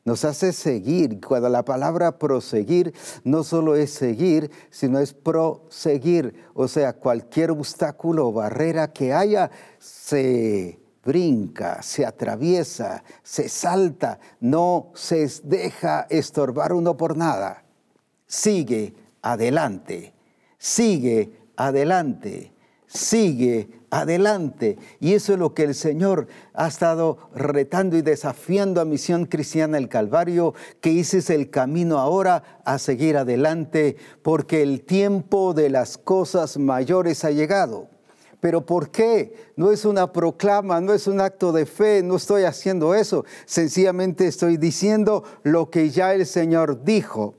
nos hace seguir. Cuando la palabra proseguir no solo es seguir, sino es proseguir. O sea, cualquier obstáculo o barrera que haya, se brinca, se atraviesa, se salta, no se deja estorbar uno por nada. Sigue adelante, sigue adelante sigue adelante. Y eso es lo que el Señor ha estado retando y desafiando a Misión Cristiana el Calvario, que es el camino ahora a seguir adelante, porque el tiempo de las cosas mayores ha llegado. Pero ¿por qué? No es una proclama, no es un acto de fe, no estoy haciendo eso. Sencillamente estoy diciendo lo que ya el Señor dijo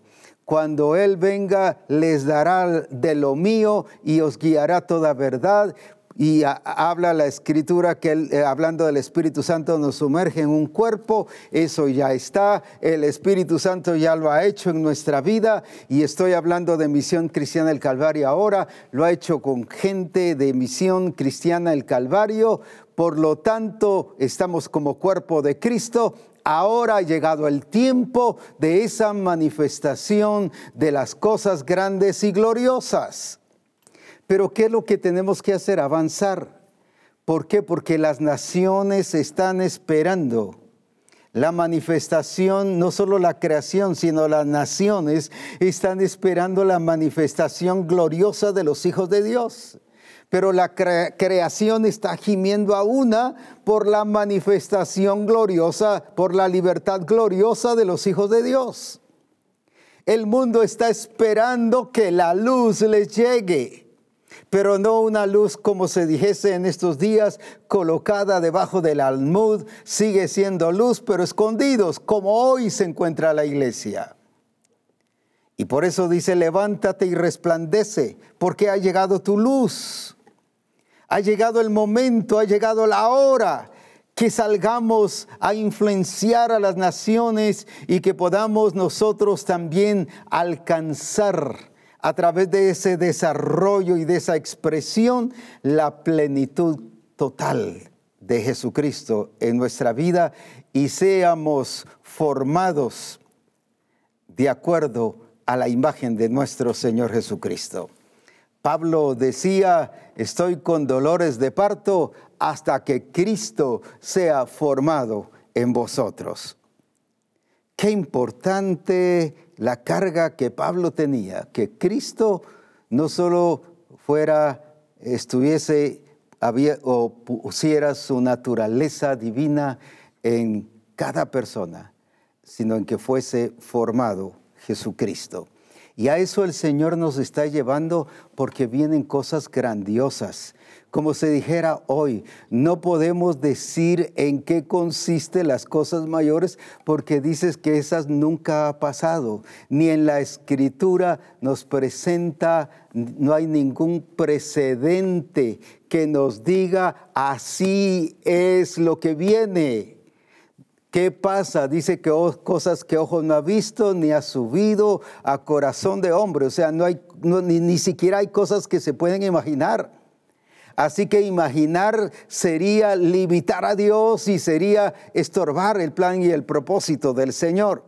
cuando Él venga, les dará de lo mío y os guiará toda verdad. Y habla la escritura que eh, hablando del Espíritu Santo nos sumerge en un cuerpo, eso ya está, el Espíritu Santo ya lo ha hecho en nuestra vida. Y estoy hablando de Misión Cristiana del Calvario ahora, lo ha hecho con gente de Misión Cristiana del Calvario, por lo tanto estamos como cuerpo de Cristo. Ahora ha llegado el tiempo de esa manifestación de las cosas grandes y gloriosas. Pero ¿qué es lo que tenemos que hacer? Avanzar. ¿Por qué? Porque las naciones están esperando la manifestación, no solo la creación, sino las naciones están esperando la manifestación gloriosa de los hijos de Dios. pero la creación está gimiendo a una por la manifestación gloriosa, por la libertad gloriosa de los hijos de Dios. El mundo está esperando que la luz les llegue pero no una luz como se dijese en estos días, colocada debajo del almud, sigue siendo luz, pero escondidos, como hoy se encuentra la iglesia. Y por eso dice, levántate y resplandece, porque ha llegado tu luz. Ha llegado el momento, ha llegado la hora que salgamos a influenciar a las naciones y que podamos nosotros también alcanzar a través de ese desarrollo y de esa expresión la plenitud total de Jesucristo en nuestra vida y seamos formados de acuerdo a la imagen de nuestro Señor Jesucristo. Pablo decía, estoy con dolores de parto hasta que Cristo sea formado en vosotros. Qué importante la carga que Pablo tenía, que Cristo no solo fuera, estuviese o pusiera su naturaleza divina en cada persona, sino en que fuese formado Jesucristo. Y a eso el Señor nos está llevando porque vienen cosas grandiosas. Como se dijera hoy, no podemos decir en qué consiste las cosas mayores porque dices que esas nunca ha pasado. Ni en la escritura nos presenta, no hay ningún precedente que nos diga así es lo que viene. ¿Qué pasa? Dice que cosas que ojo no ha visto ni ha subido a corazón de hombre. O sea, no hay, ni, ni siquiera hay cosas que se pueden imaginar. Así que imaginar sería limitar a Dios y sería estorbar el plan y el propósito del Señor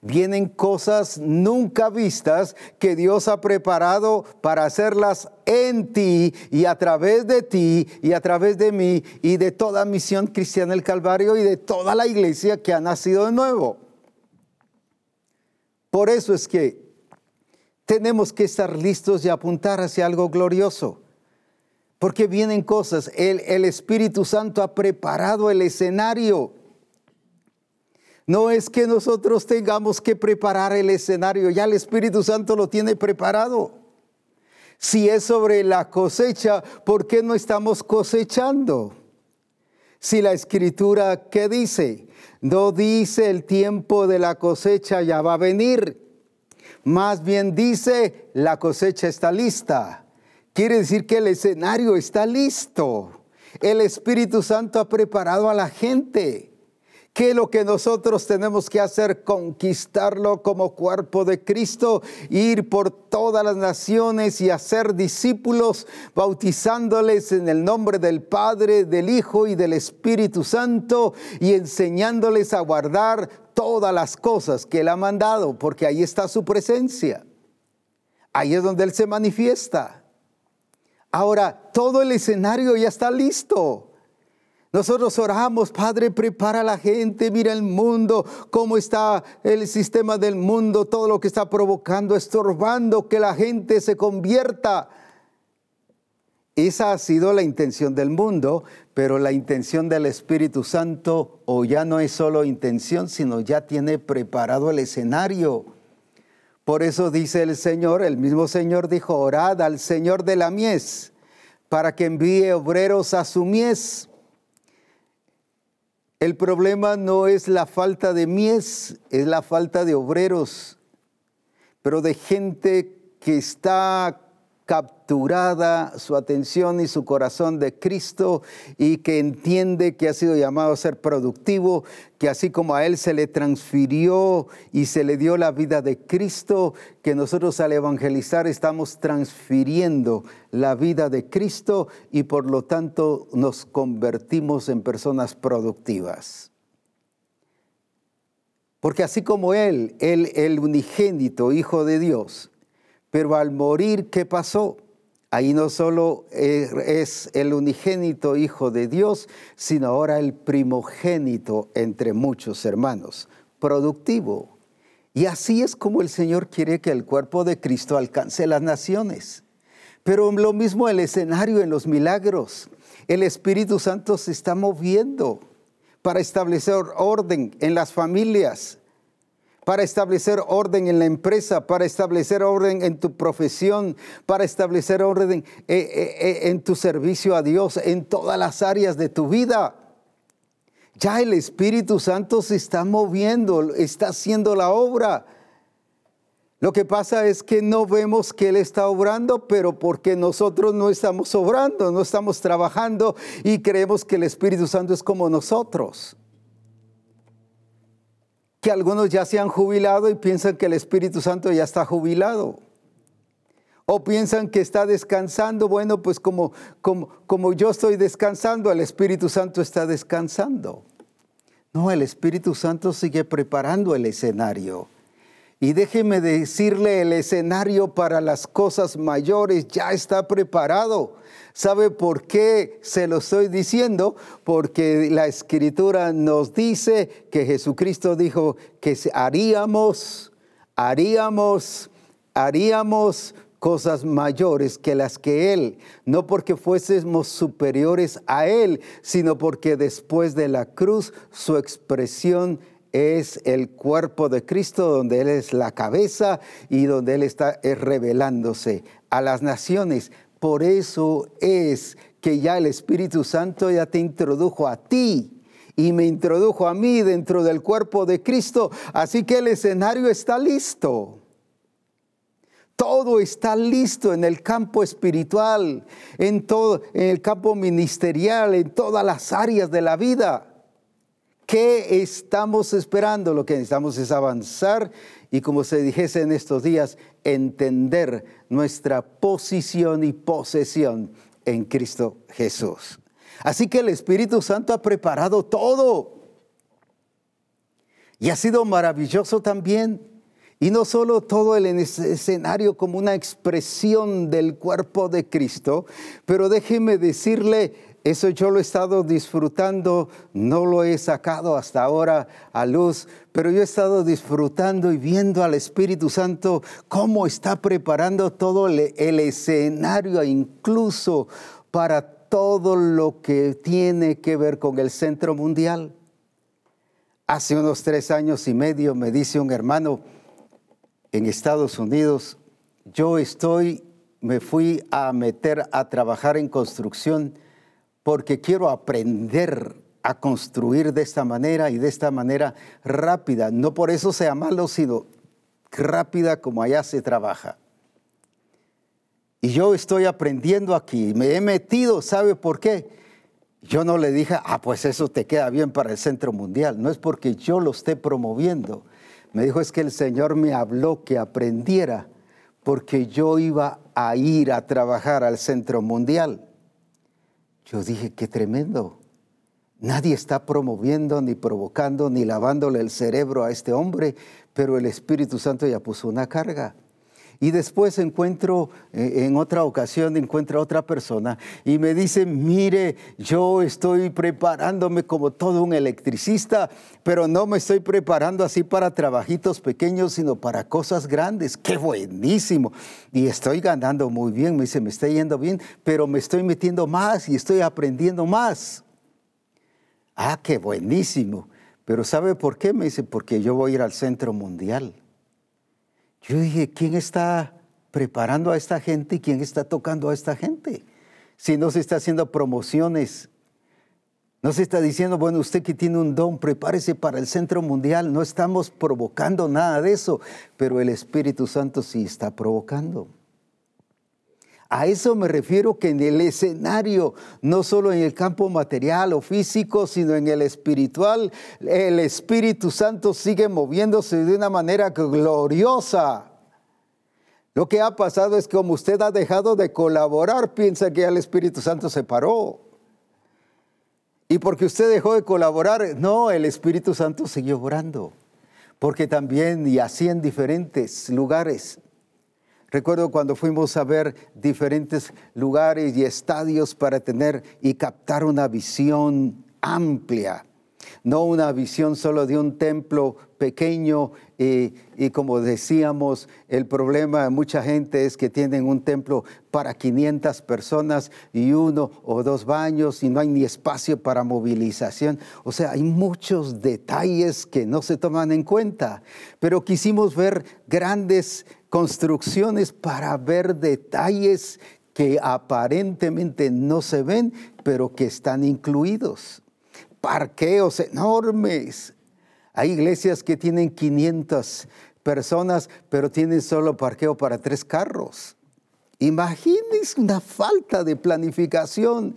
vienen cosas nunca vistas que Dios ha preparado para hacerlas en ti y a través de ti y a través de mí y de toda misión cristiana del Calvario y de toda la iglesia que ha nacido de nuevo. Por eso es que tenemos que estar listos y apuntar hacia algo glorioso. Porque vienen cosas, el, Espíritu Santo ha preparado el escenario no es que nosotros tengamos que preparar el escenario, ya el Espíritu Santo lo tiene preparado. Si es sobre la cosecha, ¿por qué no estamos cosechando? Si la escritura, ¿qué dice? No dice el tiempo de la cosecha ya va a venir. Más bien dice, la cosecha está lista. Quiere decir que el escenario está listo. El Espíritu Santo ha preparado a la gente. ¿Qué es lo que nosotros tenemos que hacer? Conquistarlo como cuerpo de Cristo, ir por todas las naciones y hacer discípulos, bautizándoles en el nombre del Padre, del Hijo y del Espíritu Santo y enseñándoles a guardar todas las cosas que Él ha mandado, porque ahí está su presencia. Ahí es donde Él se manifiesta. Ahora, todo el escenario ya está listo. Nosotros oramos, Padre, prepara a la gente, mira el mundo, cómo está el sistema del mundo, todo lo que está provocando, estorbando que la gente se convierta. Esa ha sido la intención del mundo, pero la intención del Espíritu Santo o ya no es solo intención, sino ya tiene preparado el escenario. Por eso dice el Señor, el mismo Señor dijo, orad al Señor de la mies para que envíe obreros a su mies. El problema no es la falta de mies, es la falta de obreros, pero de gente que está capturada su atención y su corazón de Cristo y que entiende que ha sido llamado a ser productivo, que así como a Él se le transfirió y se le dio la vida de Cristo, que nosotros al evangelizar estamos transfiriendo la vida de Cristo y por lo tanto nos convertimos en personas productivas. Porque así como Él, el unigénito Hijo de Dios, pero al morir, ¿qué pasó? Ahí no solo es el unigénito Hijo de Dios, sino ahora el primogénito entre muchos hermanos, productivo. Y así es como el Señor quiere que el cuerpo de Cristo alcance las naciones. Pero lo mismo el escenario en los milagros. El Espíritu Santo se está moviendo para establecer orden en las familias, para establecer orden en la empresa, para establecer orden en tu profesión, para establecer orden eh, eh, eh, en tu servicio a Dios, en todas las áreas de tu vida. Ya el Espíritu Santo se está moviendo, está haciendo la obra. Lo que pasa es que no vemos que Él está obrando, pero porque nosotros no estamos obrando, no estamos trabajando y creemos que el Espíritu Santo es como nosotros que algunos ya se han jubilado y piensan que el Espíritu Santo ya está jubilado. O piensan que está descansando. Bueno, pues como, como, como yo estoy descansando, el Espíritu Santo está descansando. No, el Espíritu Santo sigue preparando el escenario. Y déjeme decirle, el escenario para las cosas mayores ya está preparado. ¿Sabe por qué se lo estoy diciendo? Porque la escritura nos dice que Jesucristo dijo que haríamos, haríamos, haríamos cosas mayores que las que Él, no porque fuésemos superiores a Él, sino porque después de la cruz su expresión es el cuerpo de Cristo, donde Él es la cabeza y donde Él está revelándose a las naciones por eso es que ya el Espíritu Santo ya te introdujo a ti y me introdujo a mí dentro del cuerpo de Cristo. Así que el escenario está listo. Todo está listo en el campo espiritual, en todo, en el campo ministerial, en todas las áreas de la vida. ¿Qué estamos esperando? Lo que necesitamos es avanzar y como se dijese en estos días, entender nuestra posición y posesión en Cristo Jesús. Así que el Espíritu Santo ha preparado todo. Y ha sido maravilloso también. Y no solo todo el escenario como una expresión del cuerpo de Cristo, pero déjeme decirle, eso yo lo he estado disfrutando, no lo he sacado hasta ahora a luz, pero yo he estado disfrutando y viendo al Espíritu Santo cómo está preparando todo el, escenario, incluso para todo lo que tiene que ver con el centro mundial. Hace unos tres años y medio me dice un hermano en Estados Unidos, yo estoy, me fui a meter a trabajar en construcción porque quiero aprender a construir de esta manera y de esta manera rápida. No por eso sea malo, sino rápida como allá se trabaja. Y yo estoy aprendiendo aquí, me he metido, ¿sabe por qué? Yo no le dije, ah, pues eso te queda bien para el Centro Mundial. No es porque yo lo esté promoviendo. Me dijo, es que el Señor me habló que aprendiera porque yo iba a ir a trabajar al Centro Mundial. Yo dije, qué tremendo. Nadie está promoviendo, ni provocando, ni lavándole el cerebro a este hombre, pero el Espíritu Santo ya puso una carga. Y después encuentro, eh, en otra ocasión, encuentro a otra persona y me dice, mire, yo estoy preparándome como todo un electricista, pero no me estoy preparando así para trabajitos pequeños, sino para cosas grandes. ¡Qué buenísimo! Y estoy ganando muy bien, me dice, me está yendo bien, pero me estoy metiendo más y estoy aprendiendo más. Ah, qué buenísimo. Pero ¿sabe por qué? Me dice, porque yo voy a ir al centro mundial. Yo dije, ¿quién está preparando a esta gente y quién está tocando a esta gente? Si no se está haciendo promociones, no se está diciendo, bueno, usted que tiene un don, prepárese para el centro mundial. No estamos provocando nada de eso, pero el Espíritu Santo sí está provocando. A eso me refiero que en el escenario, no solo en el campo material o físico, sino en el espiritual, el Espíritu Santo sigue moviéndose de una manera gloriosa. Lo que ha pasado es que como usted ha dejado de colaborar, piensa que el Espíritu Santo se paró. Y porque usted dejó de colaborar, no, el Espíritu Santo siguió orando. Porque también, y así en diferentes lugares, Recuerdo cuando fuimos a ver diferentes lugares y estadios para tener y captar una visión amplia, no una visión solo de un templo pequeño y, como decíamos, el problema de mucha gente es que tienen un templo para 500 personas y uno o dos baños y no hay ni espacio para movilización. O sea, hay muchos detalles que no se toman en cuenta, pero quisimos ver grandes construcciones para ver detalles que aparentemente no se ven, pero que están incluidos. Parqueos enormes. Hay iglesias que tienen 500 personas, pero tienen solo parqueo para tres carros. Imagínense una falta de planificación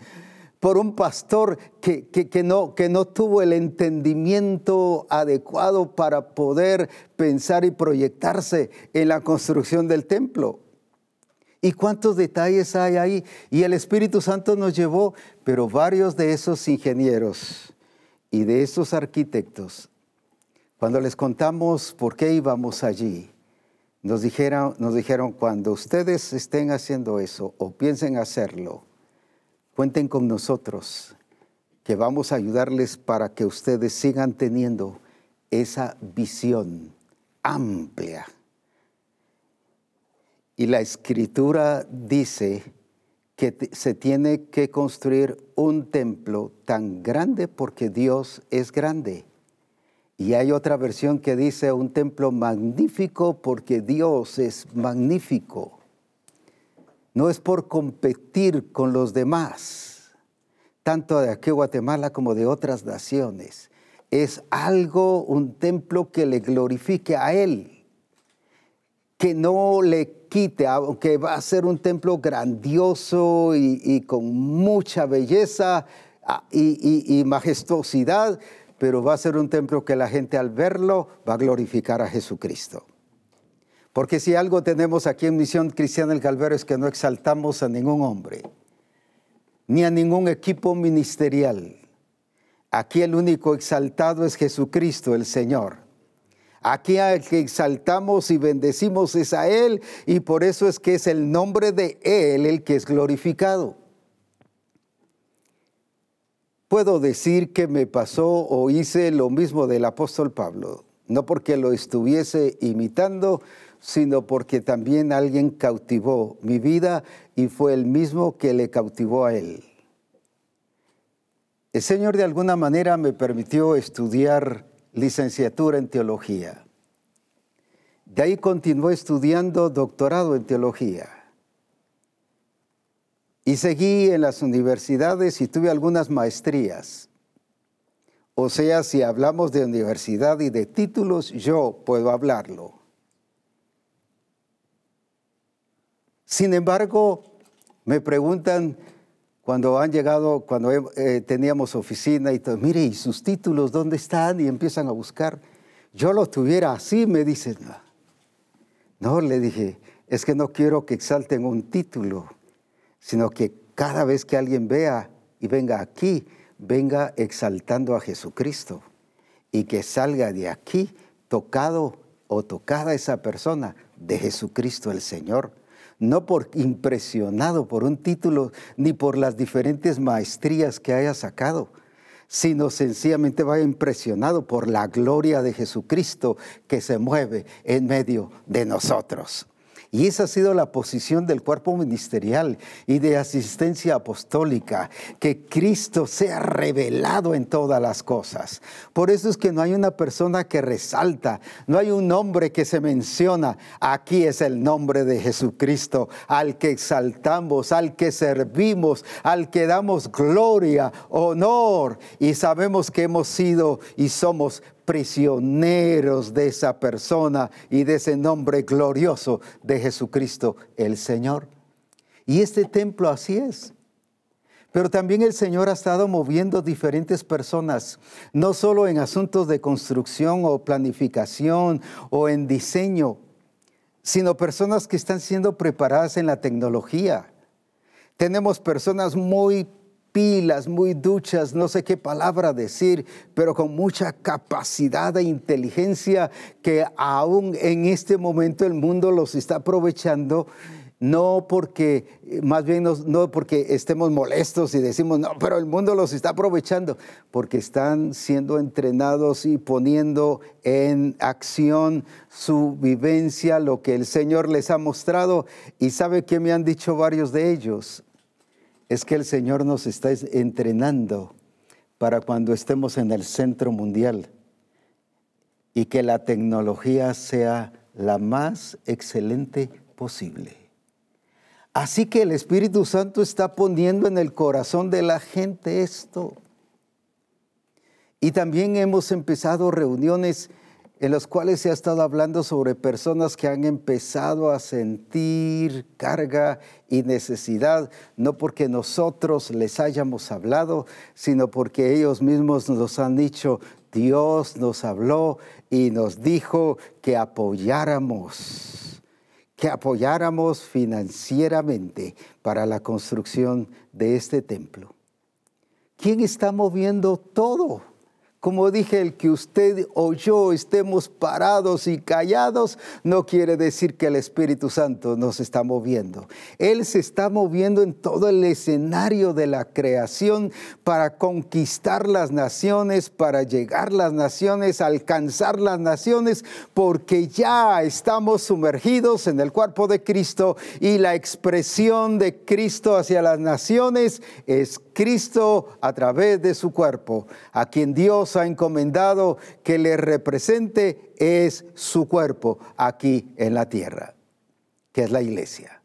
por un pastor que, que, no, que no tuvo el entendimiento adecuado para poder pensar y proyectarse en la construcción del templo. ¿Y cuántos detalles hay ahí? Y el Espíritu Santo nos llevó, pero varios de esos ingenieros y de esos arquitectos, cuando les contamos por qué íbamos allí, nos dijeron, nos dijeron, cuando ustedes estén haciendo eso o piensen hacerlo, cuenten con nosotros, que vamos a ayudarles para que ustedes sigan teniendo esa visión amplia y la escritura dice que se tiene que construir un templo tan grande porque Dios es grande. Y hay otra versión que dice un templo magnífico porque Dios es magnífico. No es por competir con los demás, tanto de aquí Guatemala como de otras naciones. Es algo, un templo que le glorifique a Él, que no le quite, aunque va a ser un templo grandioso y, con mucha belleza ah, y, majestuosidad, pero va a ser un templo que la gente al verlo va a glorificar a Jesucristo. Porque si algo tenemos aquí en Misión Cristiana del Calvario es que no exaltamos a ningún hombre, ni a ningún equipo ministerial. Aquí el único exaltado es Jesucristo, el Señor. Aquí al que exaltamos y bendecimos es a Él y por eso es que es el nombre de Él el que es glorificado. Puedo decir que me pasó o hice lo mismo del apóstol Pablo, no porque lo estuviese imitando, sino porque también alguien cautivó mi vida y fue el mismo que le cautivó a él. El Señor de alguna manera me permitió estudiar licenciatura en teología. De ahí continué estudiando doctorado en teología. Y seguí en las universidades y tuve algunas maestrías. O sea, si hablamos de universidad y de títulos, yo puedo hablarlo. Sin embargo, me preguntan, cuando han llegado, cuando eh, teníamos oficina y todo, mire, ¿y sus títulos dónde están? Y empiezan a buscar. Yo lo tuviera así, me dicen. No, le dije, es que no quiero que exalten un título, sino que cada vez que alguien vea y venga aquí, venga exaltando a Jesucristo y que salga de aquí tocado o tocada esa persona de Jesucristo el Señor no por impresionado por un título ni por las diferentes maestrías que haya sacado, sino sencillamente va impresionado por la gloria de Jesucristo que se mueve en medio de nosotros. Y esa ha sido la posición del cuerpo ministerial y de asistencia apostólica, que Cristo sea revelado en todas las cosas. Por eso es que no hay una persona que resalta, no hay un nombre que se menciona. Aquí es el nombre de Jesucristo, al que exaltamos, al que servimos, al que damos gloria, honor y sabemos que hemos sido y somos prisioneros de esa persona y de ese nombre glorioso de Jesucristo el Señor. Y este templo así es. Pero también el Señor ha estado moviendo diferentes personas, no solo en asuntos de construcción o planificación o en diseño, sino personas que están siendo preparadas en la tecnología. Tenemos personas muy muy duchas, no sé qué palabra decir, pero con mucha capacidad e inteligencia que aún en este momento el mundo los está aprovechando no porque, más bien no, porque estemos molestos y decimos, no, pero el mundo los está aprovechando, porque están siendo entrenados y poniendo en acción su vivencia, lo que el Señor les ha mostrado. Y sabe que me han dicho varios de ellos, es que el Señor nos está entrenando para cuando estemos en el centro mundial y que la tecnología sea la más excelente posible. Así que el Espíritu Santo está poniendo en el corazón de la gente esto. Y también hemos empezado reuniones en las cuales se ha estado hablando sobre personas que han empezado a sentir carga y necesidad, no porque nosotros les hayamos hablado, sino porque ellos mismos nos han dicho, Dios nos habló y nos dijo que apoyáramos que apoyáramos financieramente para la construcción de este templo. ¿Quién está moviendo todo? Como dije, el que usted o yo estemos parados y callados no quiere decir que el Espíritu Santo nos está moviendo. Él se está moviendo en todo el escenario de la creación para conquistar las naciones, para llegar las naciones, alcanzar las naciones, porque ya estamos sumergidos en el cuerpo de Cristo y la expresión de Cristo hacia las naciones es Cristo a través de su cuerpo, a quien Dios ha encomendado que le represente, es su cuerpo aquí en la tierra, que es la iglesia.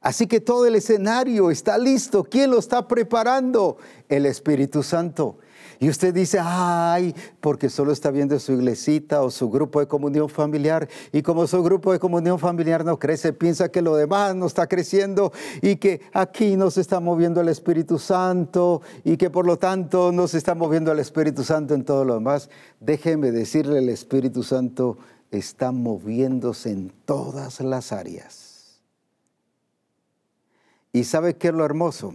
Así que todo el escenario está listo. ¿Quién lo está preparando? El Espíritu Santo. Y usted dice, ay, porque solo está viendo su iglesita o su grupo de comunión familiar. Y como su grupo de comunión familiar no crece, piensa que lo demás no está creciendo y que aquí no se está moviendo el Espíritu Santo y que por lo tanto no se está moviendo el Espíritu Santo en todo lo demás. Déjeme decirle, el Espíritu Santo está moviéndose en todas las áreas. ¿Y sabe qué es lo hermoso?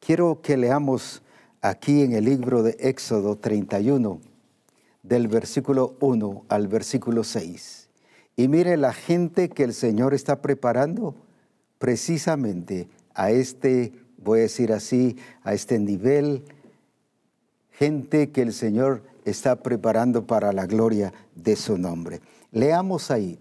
Quiero que leamos aquí en el libro de Éxodo 31, del versículo 1 al versículo 6. Y mire la gente que el Señor está preparando precisamente a este, voy a decir así, a este nivel, gente que el Señor está preparando para la gloria de su nombre. Leamos ahí.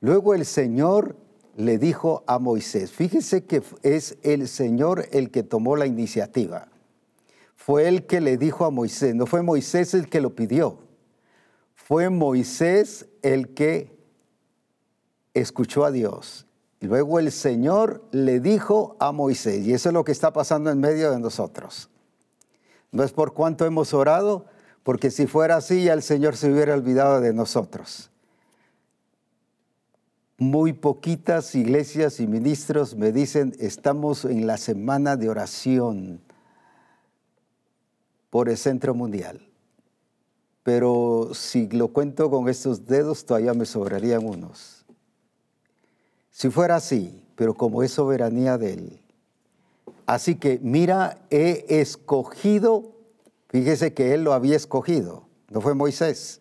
Luego el Señor le dijo a Moisés, fíjese que es el Señor el que tomó la iniciativa fue el que le dijo a Moisés, no fue Moisés el que lo pidió, fue Moisés el que escuchó a Dios. Y luego el Señor le dijo a Moisés, y eso es lo que está pasando en medio de nosotros. No es por cuánto hemos orado, porque si fuera así ya el Señor se hubiera olvidado de nosotros. Muy poquitas iglesias y ministros me dicen, estamos en la semana de oración por el centro mundial. Pero si lo cuento con estos dedos, todavía me sobrarían unos. Si fuera así, pero como es soberanía de Él. Así que, mira, he escogido, fíjese que Él lo había escogido, no fue Moisés.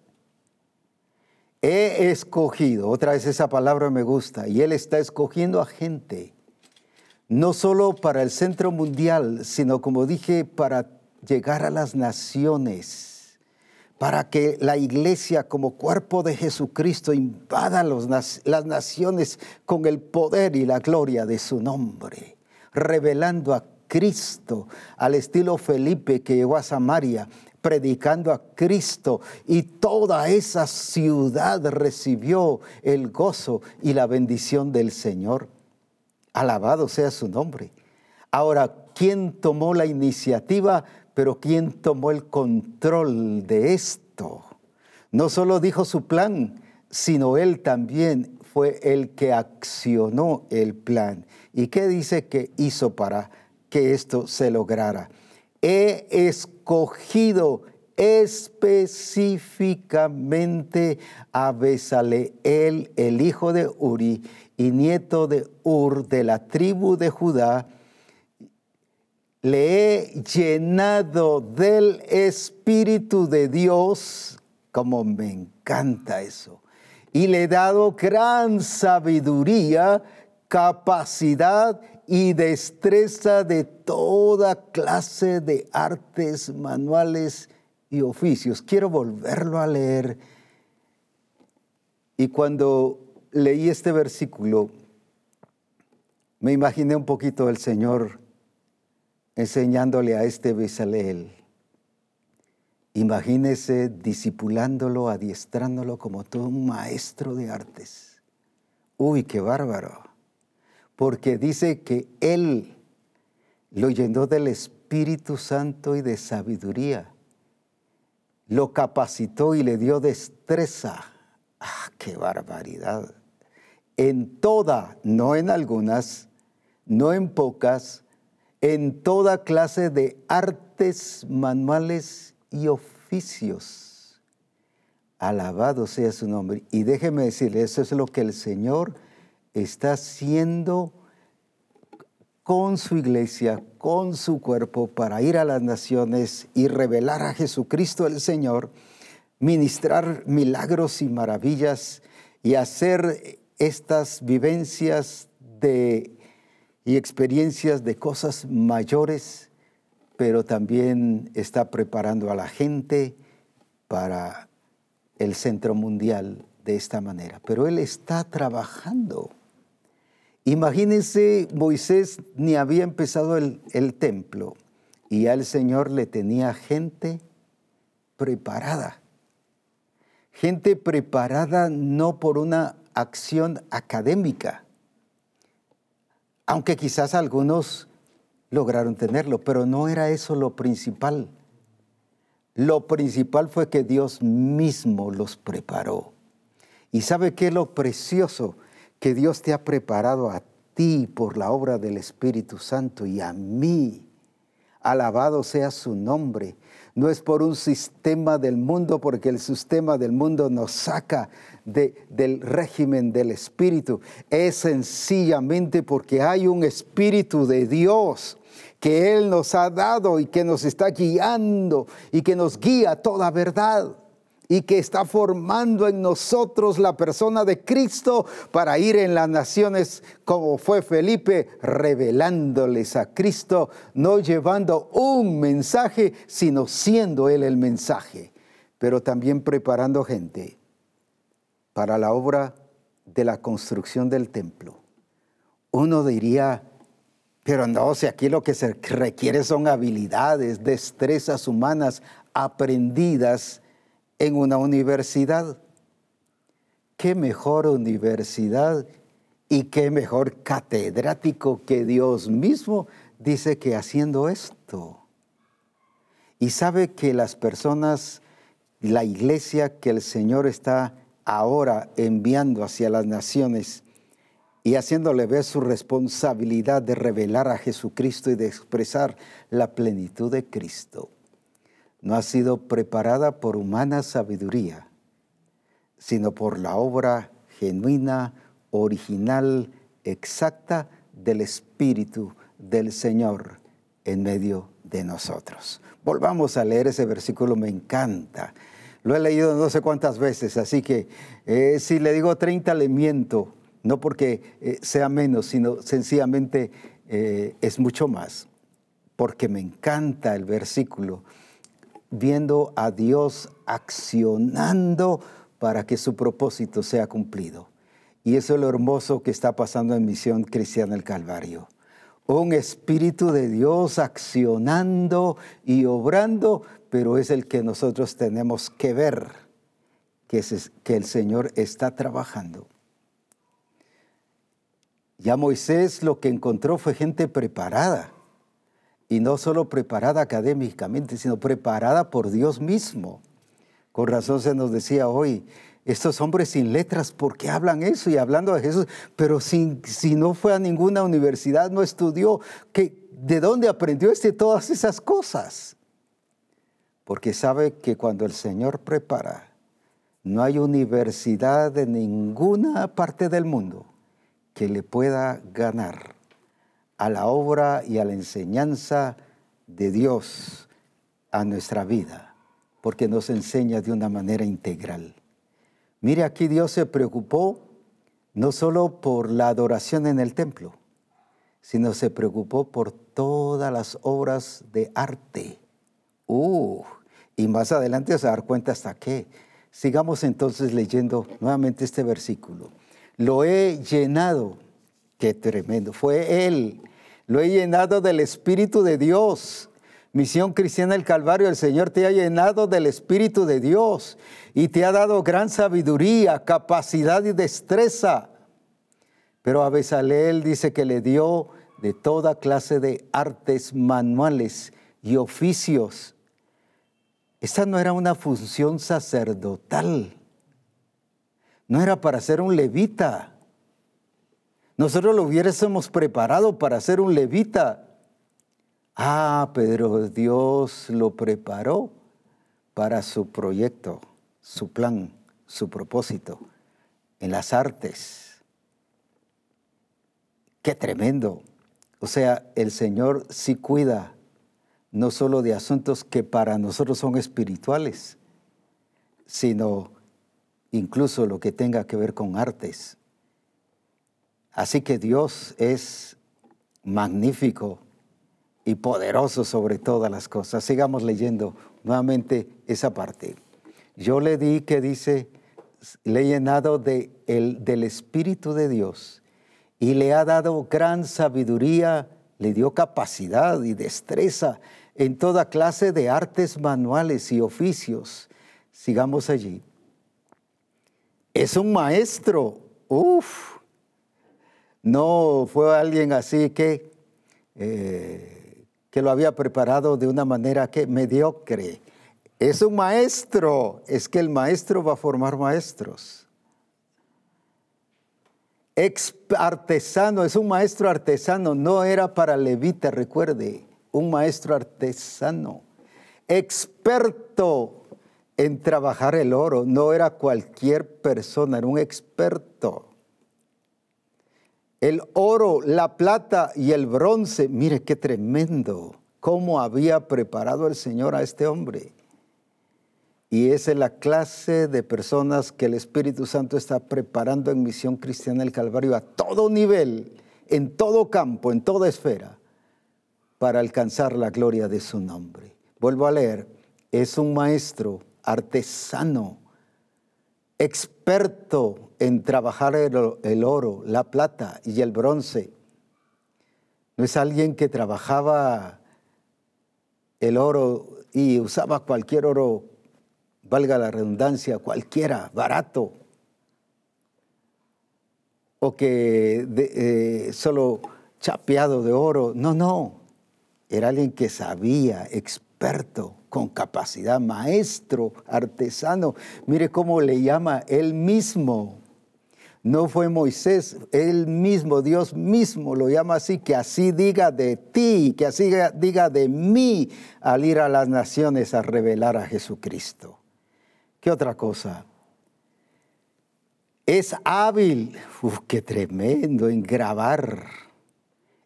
He escogido, otra vez esa palabra me gusta, y Él está escogiendo a gente, no solo para el centro mundial, sino como dije, para llegar a las naciones, para que la iglesia como cuerpo de Jesucristo invada las naciones con el poder y la gloria de su nombre, revelando a Cristo al estilo Felipe que llegó a Samaria, predicando a Cristo y toda esa ciudad recibió el gozo y la bendición del Señor. Alabado sea su nombre. Ahora, ¿quién tomó la iniciativa? Pero ¿quién tomó el control de esto? No solo dijo su plan, sino él también fue el que accionó el plan. ¿Y qué dice que hizo para que esto se lograra? He escogido específicamente a Besaleel, el hijo de Uri y nieto de Ur de la tribu de Judá, le he llenado del Espíritu de Dios, como me encanta eso, y le he dado gran sabiduría capacidad y destreza de toda clase de artes manuales y oficios. Quiero volverlo a leer. Y cuando leí este versículo, me imaginé un poquito el Señor enseñándole a este Besaleel. Imagínese disipulándolo, adiestrándolo como todo un maestro de artes. Uy, qué bárbaro. Porque dice que Él lo llenó del Espíritu Santo y de sabiduría. Lo capacitó y le dio destreza. ¡Ah, qué barbaridad! En toda, no en algunas, no en pocas, en toda clase de artes manuales y oficios. Alabado sea su nombre. Y déjeme decirle, eso es lo que el Señor está haciendo con su iglesia, con su cuerpo, para ir a las naciones y revelar a Jesucristo el Señor, ministrar milagros y maravillas y hacer estas vivencias de y experiencias de cosas mayores, pero también está preparando a la gente para el centro mundial de esta manera. Pero Él está trabajando. Imagínense, Moisés ni había empezado el, el templo y al Señor le tenía gente preparada. Gente preparada no por una acción académica, aunque quizás algunos lograron tenerlo, pero no era eso lo principal. Lo principal fue que Dios mismo los preparó. ¿Y sabe qué es lo precioso? Que Dios te ha preparado a ti por la obra del Espíritu Santo y a mí. Alabado sea su nombre. No es por un sistema del mundo, porque el sistema del mundo nos saca del régimen del Espíritu. Es sencillamente porque hay un Espíritu de Dios que Él nos ha dado y que nos está guiando y que nos guía toda verdad y que está formando en nosotros la persona de Cristo para ir en las naciones como fue Felipe, revelándoles a Cristo, no llevando un mensaje, sino siendo Él el mensaje, pero también preparando gente para la obra de la construcción del templo. Uno diría, pero no, si aquí lo que se requiere son habilidades, destrezas humanas aprendidas en una universidad. ¿Qué mejor universidad y qué mejor catedrático que Dios mismo dice que haciendo esto? Y sabe que las personas, la iglesia que el Señor está ahora enviando hacia las naciones y haciéndole ver su responsabilidad de revelar a Jesucristo y de expresar la plenitud de Cristo, no ha sido preparada por humana sabiduría, sino por la obra genuina, original, exacta del Espíritu del Señor en medio de nosotros. Volvamos a leer ese versículo, me encanta. Lo he leído no sé cuántas veces, así que eh, si le digo 30 le miento, no porque eh, sea menos, sino sencillamente eh, es mucho más, porque me encanta el versículo, viendo a Dios accionando para que su propósito sea cumplido. Y eso es lo hermoso que está pasando en Misión Cristiana el Calvario. Un Espíritu de Dios accionando y obrando pero es el que nosotros tenemos que ver que, que el Señor está trabajando. Ya Moisés lo que encontró fue gente preparada, y no solo preparada académicamente, sino preparada por Dios mismo. Con razón se nos decía hoy, estos hombres sin letras, ¿por qué hablan eso? Y hablando de Jesús, pero si no fue a ninguna universidad, no estudió, ¿de dónde aprendió este todas esas cosas? Porque sabe que cuando el Señor prepara, no hay universidad de ninguna parte del mundo que le pueda ganar a la obra y a la enseñanza de Dios a nuestra vida, porque nos enseña de una manera integral. Mire, aquí Dios se preocupó no solo por la adoración en el templo, sino se preocupó por todas las obras de arte. Uh, y más adelante se va a dar cuenta hasta qué. Sigamos entonces leyendo nuevamente este versículo. Lo he llenado, qué tremendo, fue Él. Lo he llenado del Espíritu de Dios. Misión Cristiana del Calvario, el Señor te ha llenado del Espíritu de Dios y te ha dado gran sabiduría, capacidad y destreza. Pero a Besaleel dice que le dio de toda clase de artes manuales y oficios esta no era una función sacerdotal. No era para ser un levita. Nosotros lo hubiésemos preparado para ser un levita. Ah, pero Dios lo preparó para su proyecto, su plan, su propósito en las artes. Qué tremendo. O sea, el Señor sí cuida no solo de asuntos que para nosotros son espirituales, sino incluso lo que tenga que ver con artes. Así que Dios es magnífico y poderoso sobre todas las cosas. Sigamos leyendo nuevamente esa parte. Yo le di que dice, le he llenado de el, del Espíritu de Dios y le ha dado gran sabiduría, le dio capacidad y destreza en toda clase de artes manuales y oficios. Sigamos allí. Es un maestro. Uf. No fue alguien así que, eh, que lo había preparado de una manera que mediocre. Es un maestro. Es que el maestro va a formar maestros. Ex artesano, es un maestro artesano, no era para levita, recuerde un maestro artesano, experto en trabajar el oro. No era cualquier persona, era un experto. El oro, la plata y el bronce, mire qué tremendo, cómo había preparado el Señor a este hombre. Y esa es la clase de personas que el Espíritu Santo está preparando en Misión Cristiana del Calvario a todo nivel, en todo campo, en toda esfera para alcanzar la gloria de su nombre. Vuelvo a leer, es un maestro artesano, experto en trabajar el, oro, la plata y el bronce. No es alguien que trabajaba el oro y usaba cualquier oro, valga la redundancia, cualquiera, barato, o que eh, solo chapeado de oro. No, no. Era alguien que sabía, experto, con capacidad, maestro, artesano. Mire cómo le llama él mismo. No fue Moisés, él mismo, Dios mismo lo llama así, que así diga de ti, que así diga de mí al ir a las naciones a revelar a Jesucristo. ¿Qué otra cosa? Es hábil, uf, qué tremendo, en grabar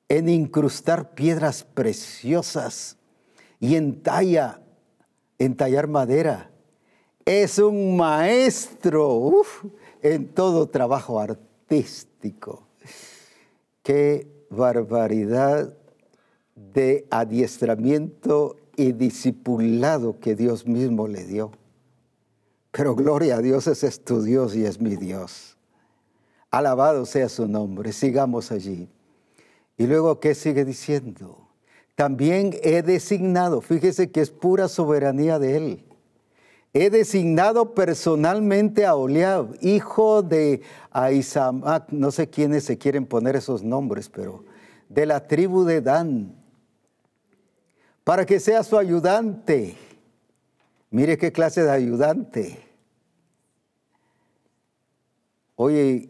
en incrustar piedras preciosas y en talla, en tallar madera. Es un maestro en todo trabajo artístico. Qué barbaridad de adiestramiento y discipulado que Dios mismo le dio. Pero gloria a Dios, ese es tu Dios y es mi Dios. Alabado sea su nombre. Sigamos allí. Y luego, ¿qué sigue diciendo? También he designado, fíjese que es pura soberanía de él. He designado personalmente a Oliab, hijo de Aizamac, no sé quiénes se quieren poner esos nombres, pero de la tribu de Dan, para que sea su ayudante. Mire qué clase de ayudante. Oye,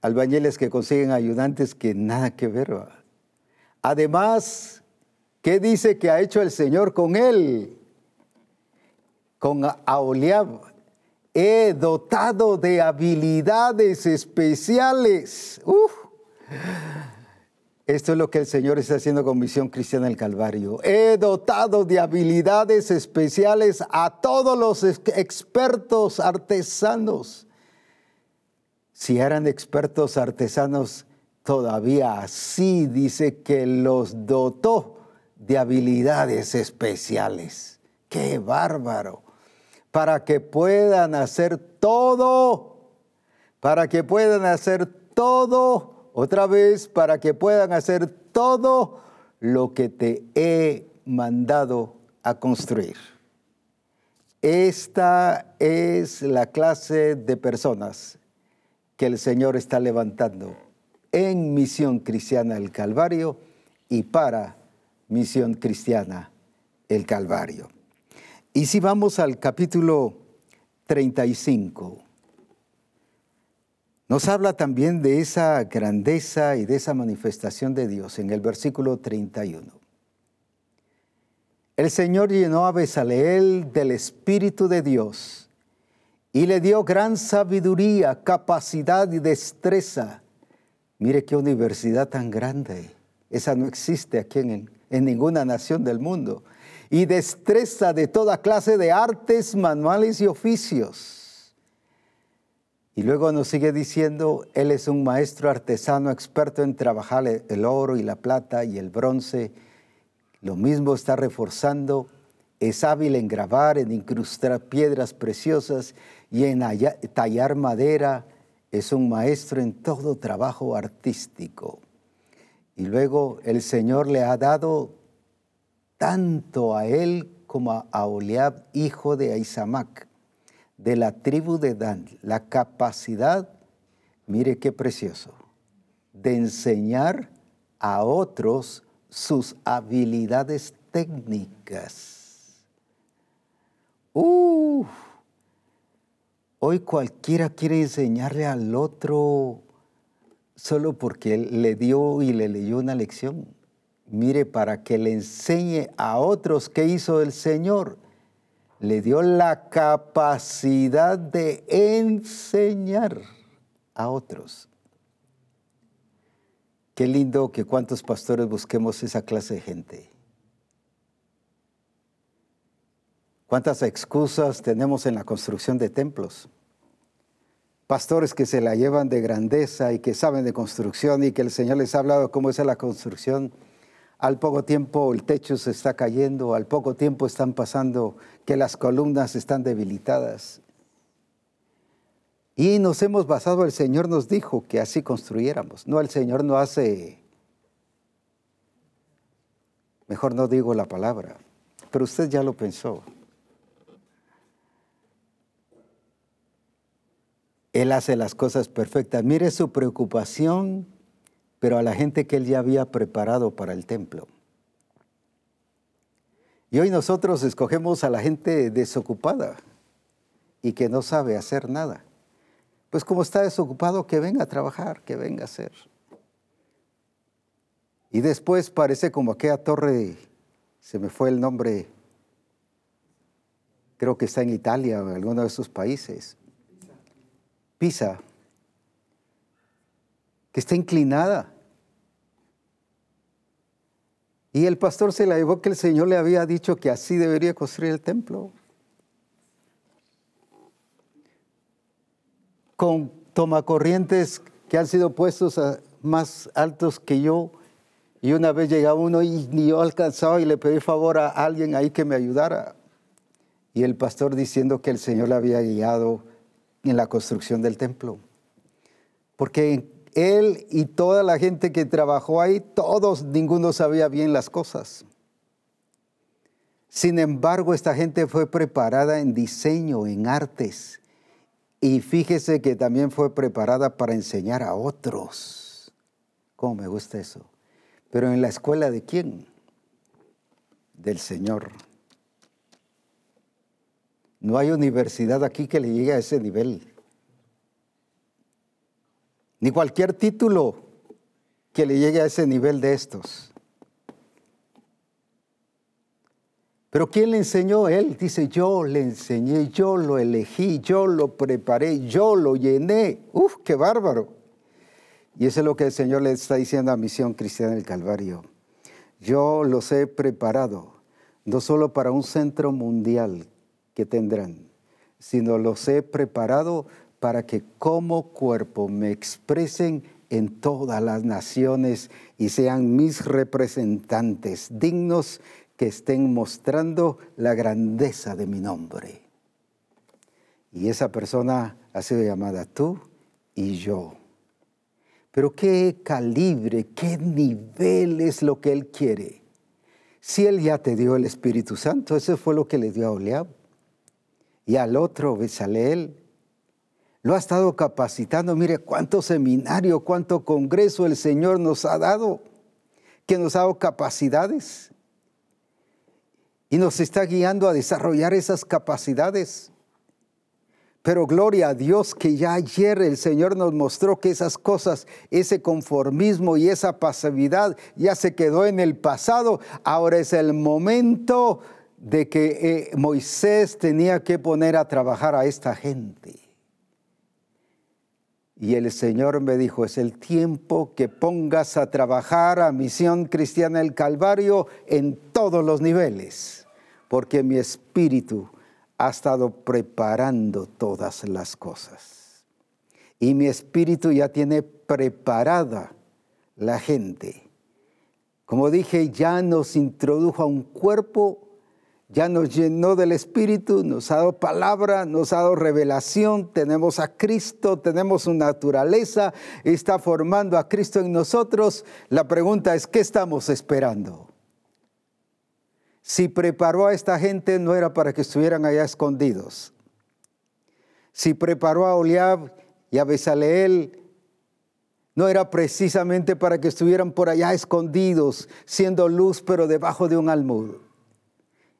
albañiles que consiguen ayudantes que nada que ver. Además, ¿qué dice que ha hecho el Señor con él? Con Aoliab. He dotado de habilidades especiales. Esto es lo que el Señor está haciendo con Misión Cristiana del Calvario. He dotado de habilidades especiales a todos los expertos artesanos Si eran expertos artesanos, todavía así dice que los dotó de habilidades especiales. ¡Qué bárbaro! Para que puedan hacer todo, para que puedan hacer todo, otra vez, para que puedan hacer todo lo que te he mandado a construir. Esta es la clase de personas que el Señor está levantando en Misión Cristiana el Calvario y para Misión Cristiana el Calvario. Y si vamos al capítulo 35, nos habla también de esa grandeza y de esa manifestación de Dios en el versículo 31. El Señor llenó a Besaleel del Espíritu de Dios y le dio gran sabiduría, capacidad y destreza. Mire qué universidad tan grande. Esa no existe aquí en, en ninguna nación del mundo. Y destreza de toda clase de artes, manuales y oficios. Y luego nos sigue diciendo, Él es un maestro artesano experto en trabajar el oro y la plata y el bronce. Lo mismo está reforzando, es hábil en grabar, en incrustar piedras preciosas y en tallar madera. Es un maestro en todo trabajo artístico. Y luego el Señor le ha dado tanto a él como a Oliab, hijo de Aizamac, de la tribu de Dan, la capacidad, mire qué precioso, de enseñar a otros sus habilidades técnicas. Hoy cualquiera quiere enseñarle al otro solo porque le dio y le leyó una lección. Mire, para que le enseñe a otros qué hizo el Señor, le dio la capacidad de enseñar a otros. Qué lindo que cuantos pastores busquemos esa clase de gente. ¿Cuántas excusas tenemos en la construcción de templos? pastores que se la llevan de grandeza y que saben de construcción y que el Señor les ha hablado cómo es la construcción. Al poco tiempo el techo se está cayendo, al poco tiempo están pasando que las columnas están debilitadas. Y nos hemos basado, el Señor nos dijo que así construyéramos. No, el Señor no hace, mejor no digo la palabra, pero usted ya lo pensó. Él hace las cosas perfectas. Mire su preocupación, pero a la gente que Él ya había preparado para el templo. Y hoy nosotros escogemos a la gente desocupada y que no sabe hacer nada. Pues como está desocupado, que venga a trabajar, que venga a hacer. Y después parece como aquella torre, se me fue el nombre, creo que está en Italia o en alguno de esos países, Pisa, que está inclinada. Y el pastor se la llevó que el Señor le había dicho que así debería construir el templo. Con tomacorrientes que han sido puestos más altos que yo. Y una vez llegaba uno y ni yo alcanzaba y le pedí favor a alguien ahí que me ayudara. Y el pastor diciendo que el Señor le había guiado en la construcción del templo. Porque él y toda la gente que trabajó ahí, todos, ninguno sabía bien las cosas. Sin embargo, esta gente fue preparada en diseño, en artes. Y fíjese que también fue preparada para enseñar a otros. ¿Cómo me gusta eso? Pero en la escuela de quién? Del Señor. No hay universidad aquí que le llegue a ese nivel. Ni cualquier título que le llegue a ese nivel de estos. Pero ¿quién le enseñó? Él dice, yo le enseñé, yo lo elegí, yo lo preparé, yo lo llené. Uf, qué bárbaro. Y eso es lo que el Señor le está diciendo a Misión Cristiana del Calvario. Yo los he preparado, no solo para un centro mundial que tendrán, sino los he preparado para que como cuerpo me expresen en todas las naciones y sean mis representantes dignos que estén mostrando la grandeza de mi nombre. Y esa persona ha sido llamada tú y yo. Pero qué calibre, qué nivel es lo que Él quiere. Si Él ya te dio el Espíritu Santo, eso fue lo que le dio a Oliab. Y al otro, Besaleel, lo ha estado capacitando. Mire cuánto seminario, cuánto congreso el Señor nos ha dado, que nos ha dado capacidades. Y nos está guiando a desarrollar esas capacidades. Pero gloria a Dios que ya ayer el Señor nos mostró que esas cosas, ese conformismo y esa pasividad ya se quedó en el pasado. Ahora es el momento de que eh, Moisés tenía que poner a trabajar a esta gente. Y el Señor me dijo, es el tiempo que pongas a trabajar a Misión Cristiana del Calvario en todos los niveles, porque mi espíritu ha estado preparando todas las cosas. Y mi espíritu ya tiene preparada la gente. Como dije, ya nos introdujo a un cuerpo, ya nos llenó del espíritu, nos ha dado palabra, nos ha dado revelación, tenemos a Cristo, tenemos su naturaleza, está formando a Cristo en nosotros. La pregunta es, ¿qué estamos esperando? Si preparó a esta gente no era para que estuvieran allá escondidos. Si preparó a Oliab y a Besaleel no era precisamente para que estuvieran por allá escondidos, siendo luz pero debajo de un almud.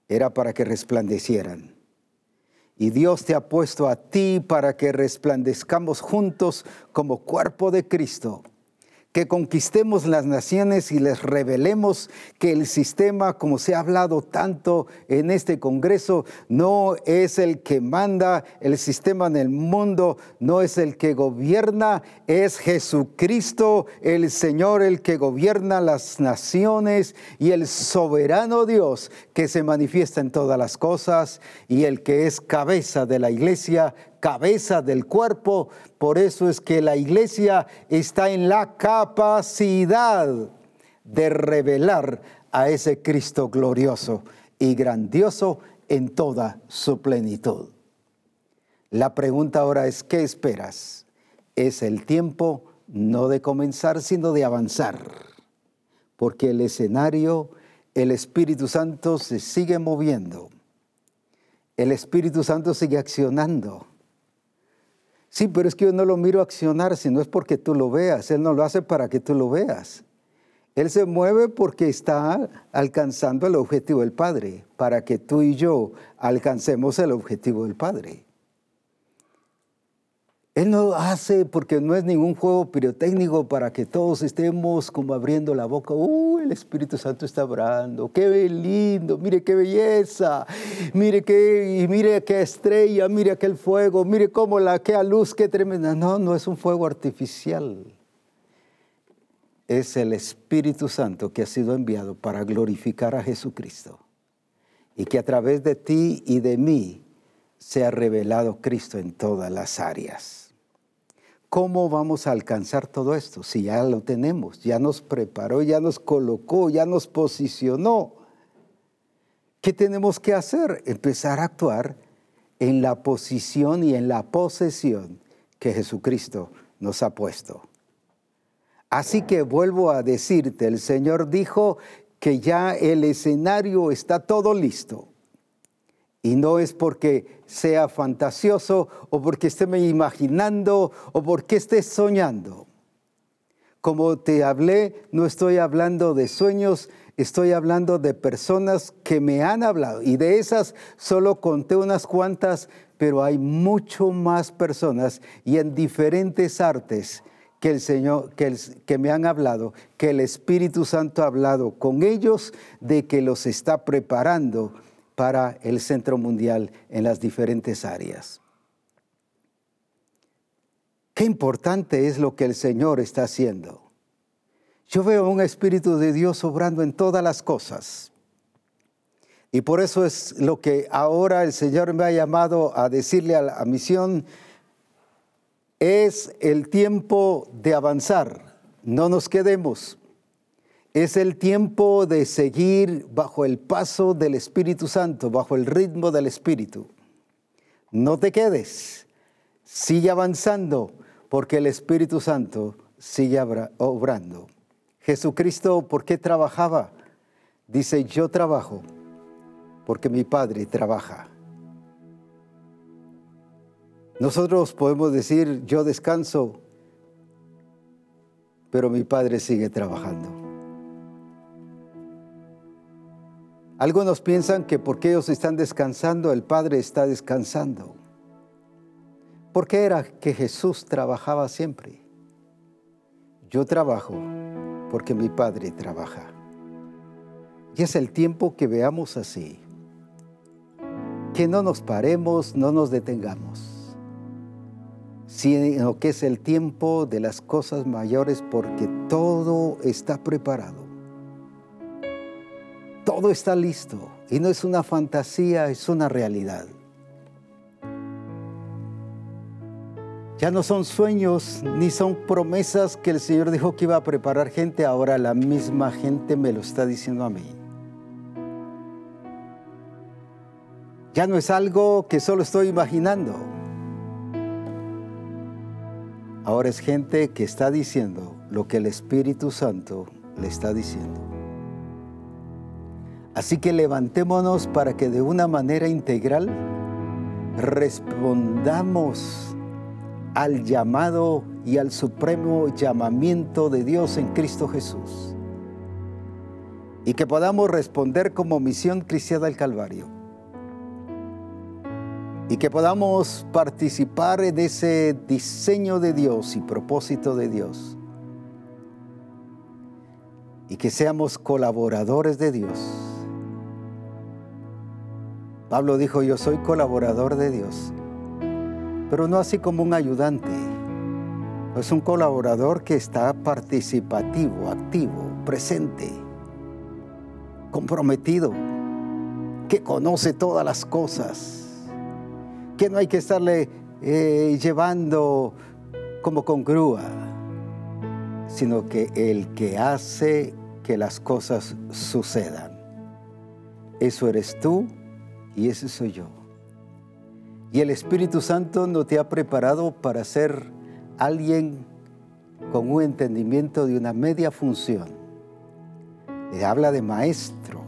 Era para que resplandecieran. Y Dios te ha puesto a ti para que resplandezcamos juntos como cuerpo de Cristo que conquistemos las naciones y les revelemos que el sistema, como se ha hablado tanto en este Congreso, no es el que manda el sistema en el mundo, no es el que gobierna, es Jesucristo, el Señor, el que gobierna las naciones y el soberano Dios que se manifiesta en todas las cosas y el que es cabeza de la iglesia cabeza del cuerpo. Por eso es que la iglesia está en la capacidad de revelar a ese Cristo glorioso y grandioso en toda su plenitud. La pregunta ahora es, ¿qué esperas? Es el tiempo no de comenzar, sino de avanzar, porque el escenario, el Espíritu Santo se sigue moviendo, el Espíritu Santo sigue accionando Sí, pero es que yo no lo miro accionar, si no es porque tú lo veas. Él no lo hace para que tú lo veas. Él se mueve porque está alcanzando el objetivo del Padre, para que tú y yo alcancemos el objetivo del Padre. Él no hace porque no es ningún juego pirotécnico para que todos estemos como abriendo la boca. ¡Uh, el Espíritu Santo está hablando! ¡Qué lindo! ¡Mire qué belleza! ¡Mire qué, y mire qué estrella! ¡Mire aquel fuego! ¡Mire cómo la, qué luz, qué tremenda! No, no es un fuego artificial. Es el Espíritu Santo que ha sido enviado para glorificar a Jesucristo. Y que a través de ti y de mí se ha revelado Cristo en todas las áreas. ¿Cómo vamos a alcanzar todo esto? Si ya lo tenemos, ya nos preparó, ya nos colocó, ya nos posicionó. ¿Qué tenemos que hacer? Empezar a actuar en la posición y en la posesión que Jesucristo nos ha puesto. Así que vuelvo a decirte, el Señor dijo que ya el escenario está todo listo. Y no es porque sea fantasioso o porque esté imaginando o porque esté soñando. Como te hablé, no estoy hablando de sueños, estoy hablando de personas que me han hablado. Y de esas solo conté unas cuantas, pero hay mucho más personas y en diferentes artes que el Señor, que, que, me han hablado, que el Espíritu Santo ha hablado con ellos de que los está preparando para el Centro Mundial en las diferentes áreas. Qué importante es lo que el Señor está haciendo. Yo veo un Espíritu de Dios obrando en todas las cosas. Y por eso es lo que ahora el Señor me ha llamado a decirle a la misión, Es el tiempo de avanzar, no nos quedemos. Es el tiempo de seguir bajo el paso del Espíritu Santo, bajo el ritmo del Espíritu. No te quedes, sigue avanzando, porque el Espíritu Santo sigue obrando. Jesucristo, ¿por qué trabajaba? Dice, yo trabajo porque mi Padre trabaja. Nosotros podemos decir, yo descanso, pero mi Padre sigue trabajando. Algunos piensan que porque ellos están descansando, el Padre está descansando. ¿Por qué era que Jesús trabajaba siempre? Yo trabajo porque mi Padre trabaja. Y es el tiempo que veamos así. Que no nos paremos, no nos detengamos, sino que es el tiempo de las cosas mayores porque todo está preparado. Todo está listo y no es una fantasía, es una realidad. Ya no son sueños ni son promesas que el Señor dijo que iba a preparar gente, ahora la misma gente me lo está diciendo a mí. Ya no es algo que solo estoy imaginando. Ahora es gente que está diciendo lo que el Espíritu Santo le está diciendo. Así que levantémonos para que de una manera integral respondamos al llamado y al supremo llamamiento de Dios en Cristo Jesús. Y que podamos responder como misión cristiana del Calvario. Y que podamos participar en ese diseño de Dios y propósito de Dios. Y que seamos colaboradores de Dios. Pablo dijo, yo soy colaborador de Dios pero no así como un ayudante. Es un colaborador que está participativo, activo, presente, comprometido, que conoce todas las cosas, que no hay que estarle eh, llevando como con grúa, sino que el que hace que las cosas sucedan. Eso eres tú y ese soy yo. Y el Espíritu Santo no te ha preparado para ser alguien con un entendimiento de una media función. Le habla de maestro,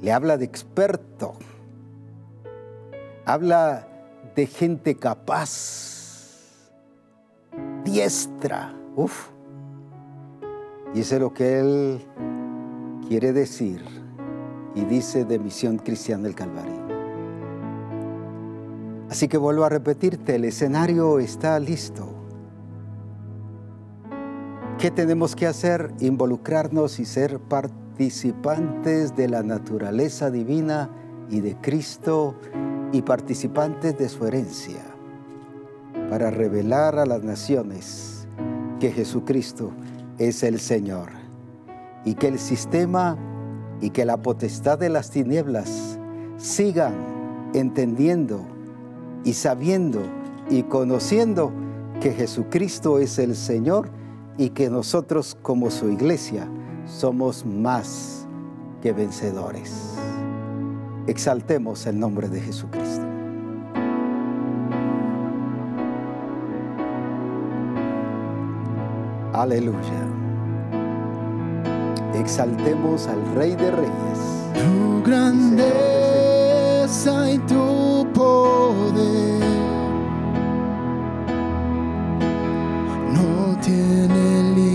le habla de experto, habla de gente capaz, diestra, uf. Y eso es lo que él quiere decir y dice de Misión Cristiana del Calvario. Así que vuelvo a repetirte, el escenario está listo. ¿Qué tenemos que hacer? Involucrarnos y ser participantes de la naturaleza divina y de Cristo y participantes de su herencia para revelar a las naciones que Jesucristo es el Señor y que el sistema y que la potestad de las tinieblas sigan entendiendo y sabiendo y conociendo que Jesucristo es el Señor y que nosotros como su iglesia somos más que vencedores. Exaltemos el nombre de Jesucristo. Aleluya. Exaltemos al Rey de Reyes. Tu grandeza y tu poder no tiene límites,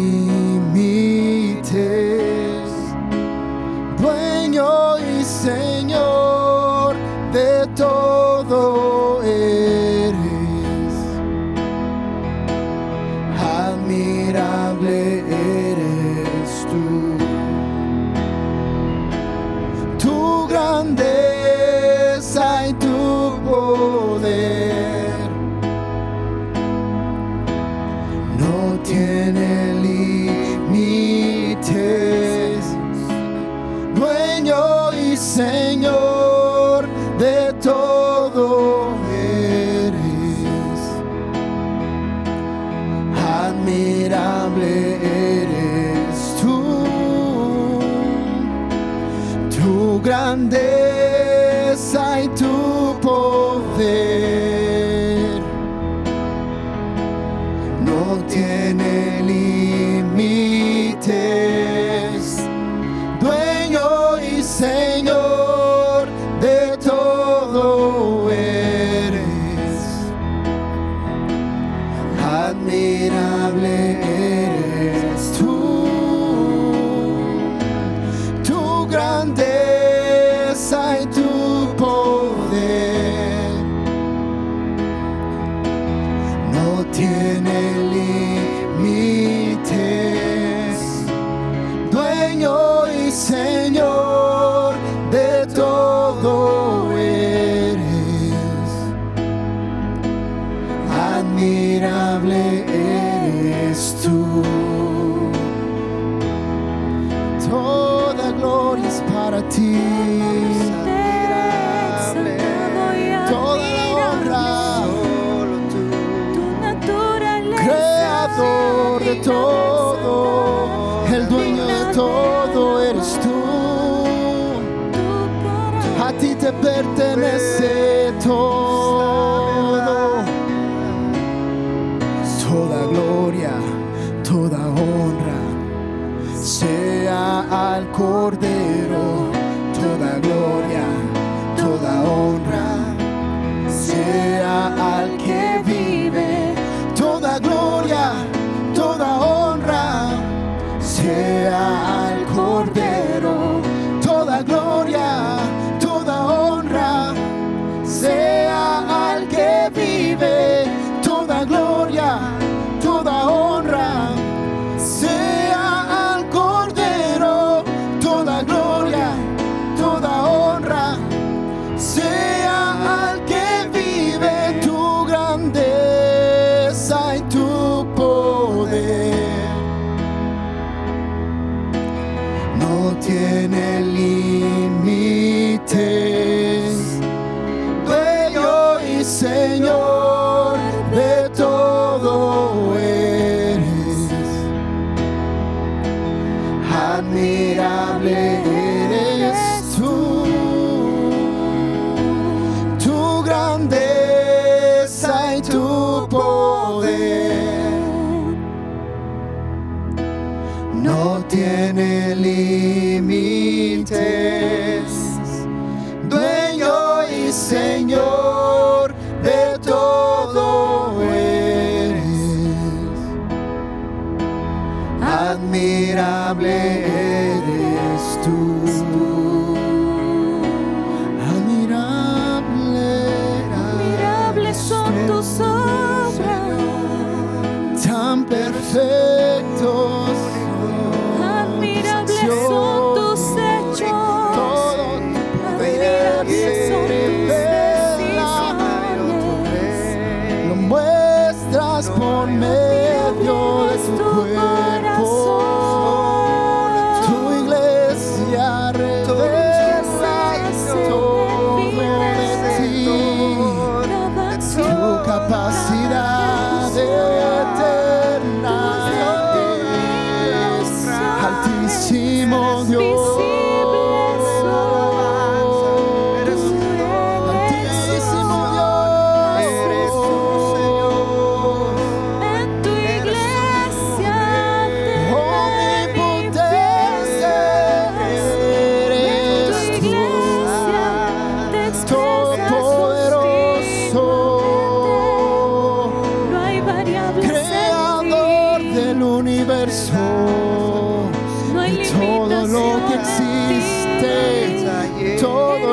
tu grandeza e tu poder.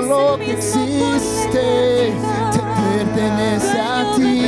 todo lo que existe te pertenece a ti.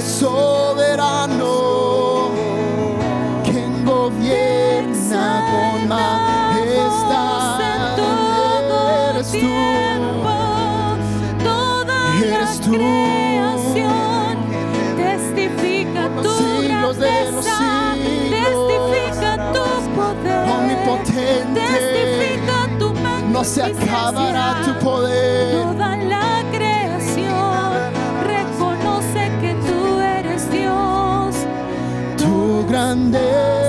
soberano, quien gobierna con majestad. Eres tú, eres tú. Creación. Testifica tu grandeza, testifica tu poder, omnipotente, testifica tu magnificencia, no se acabará tu poder. someday.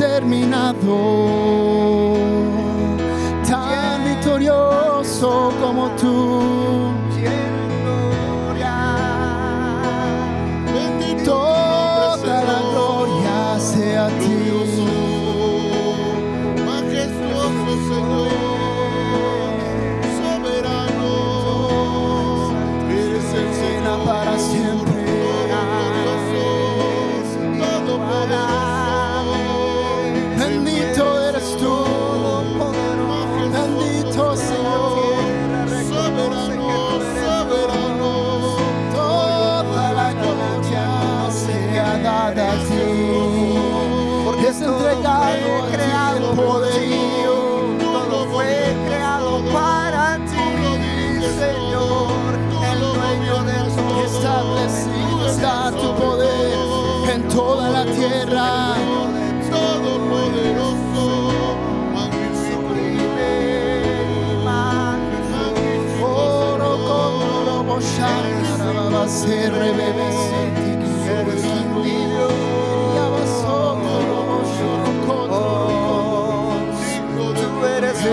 terminado. Tan victorioso como tú.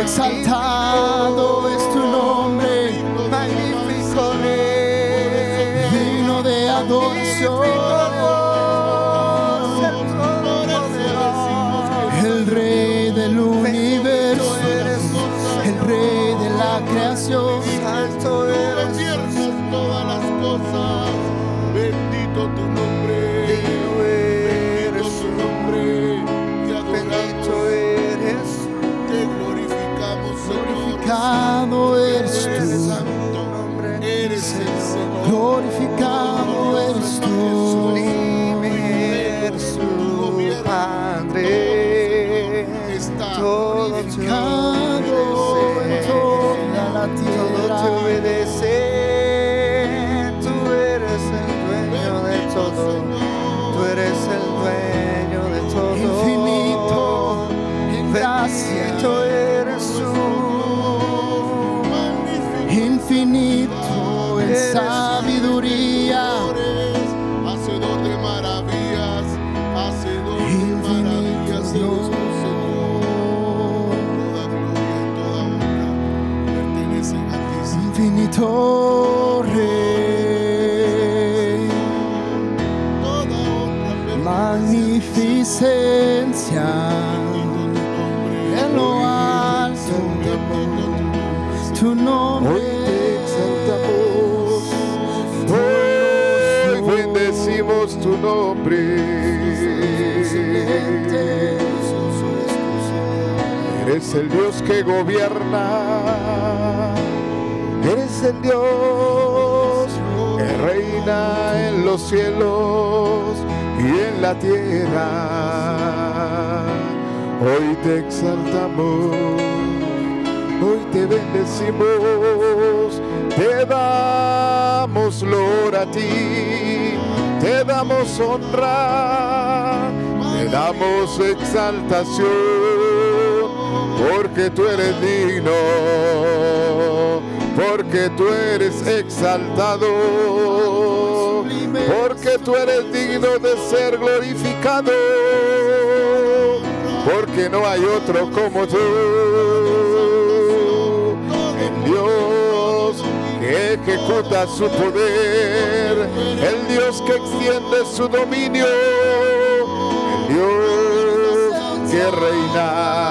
exaltado. time. eres el Dios que gobierna, eres el Dios que reina en los cielos y en la tierra. Hoy te exaltamos, hoy te bendecimos, te damos gloria a ti, te damos honra, te damos exaltación porque tú eres digno, porque tú eres exaltado, porque tú eres digno de ser glorificado, porque no hay otro como tú, el Dios que ejecuta su poder, el Dios que extiende su dominio, el Dios que reina,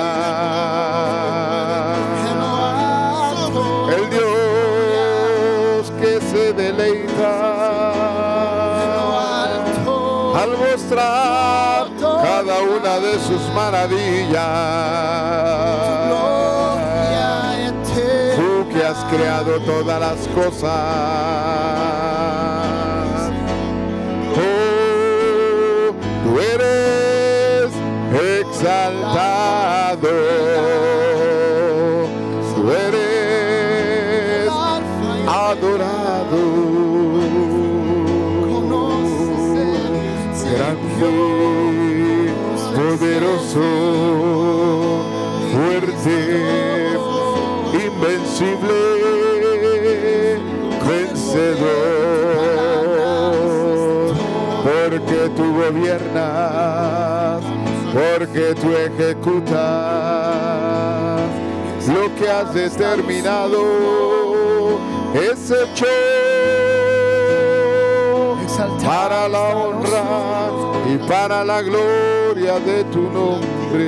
deleita al mostrar cada una de sus maravillas. Tú que has creado todas las cosas. Fuerte, invencible, vencedor, porque tú gobiernas, porque tú ejecutas. Lo que has determinado, es hecho para la honra y para la gloria de tu nombre.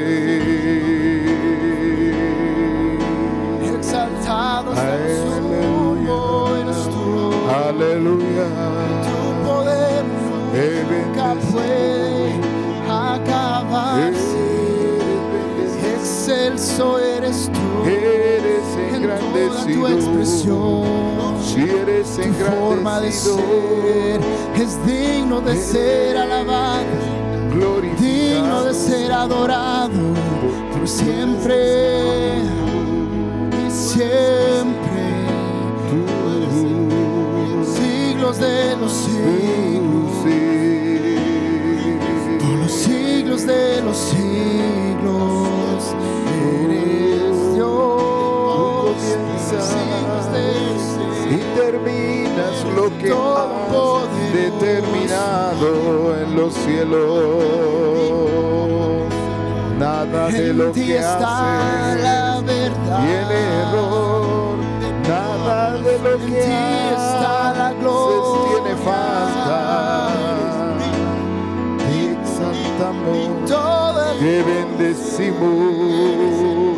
Exaltado eres tú. Aleluya. Tu poder nunca puede acabarse. Excelso eres tú. Eres En toda tu expresión. Si eres Tu forma de ser es digno de ser alabado, digno de ser adorado por siempre y siempre, siglos de los siglos, por los siglos de los siglos, y terminas lo que has determinado en los cielos. Nada de lo que haces verdad. tiene error. Nada de lo que haces tiene falta. Te exaltamos, el te bendecimos.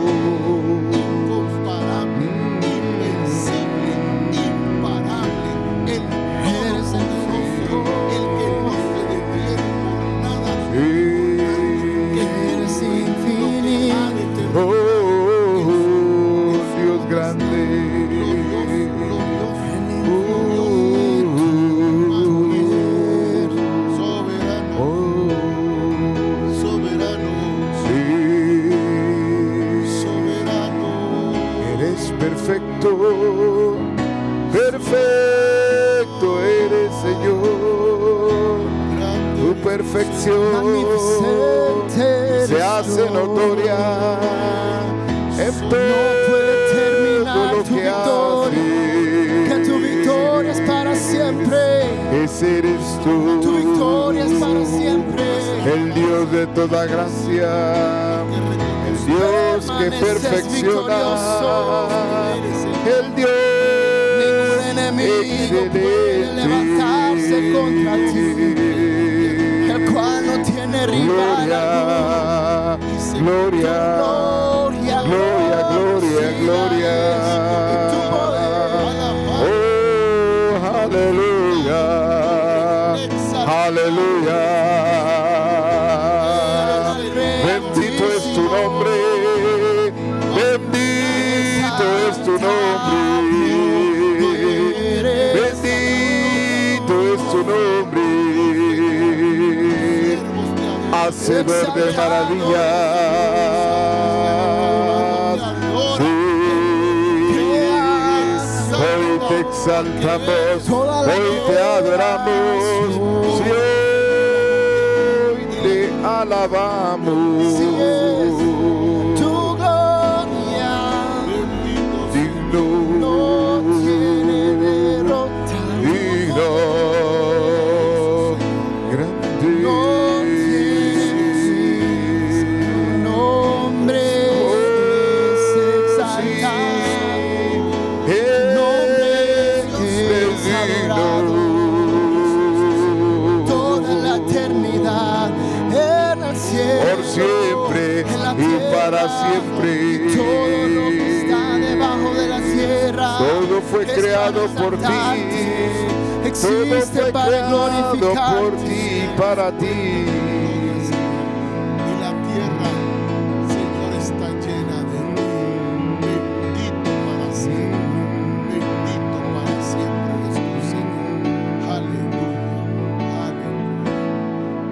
Perfección se hace notoria en No puede terminar lo tu que victoria, que tu victoria es para siempre. Ese eres tú. Tu victoria es para siempre. El Dios de toda gracia. El Dios que perfecciona. El Dios Ningún enemigo puede levantarse contra ti, Gloria, gloria, Gloria, gloria, gloria, gloria. Y tu poder. Oh, aleluya, aleluya. Hacedor de maravillas. Sí, hoy te exaltamos, hoy te adoramos, sí, hoy te alabamos. Creado por ti. Todo Existe fue para creado por ti, para ti. Y la tierra, Señor, está llena de ti. Bendito para siempre. Bendito para siempre tú, Señor. Aleluya. Aleluya.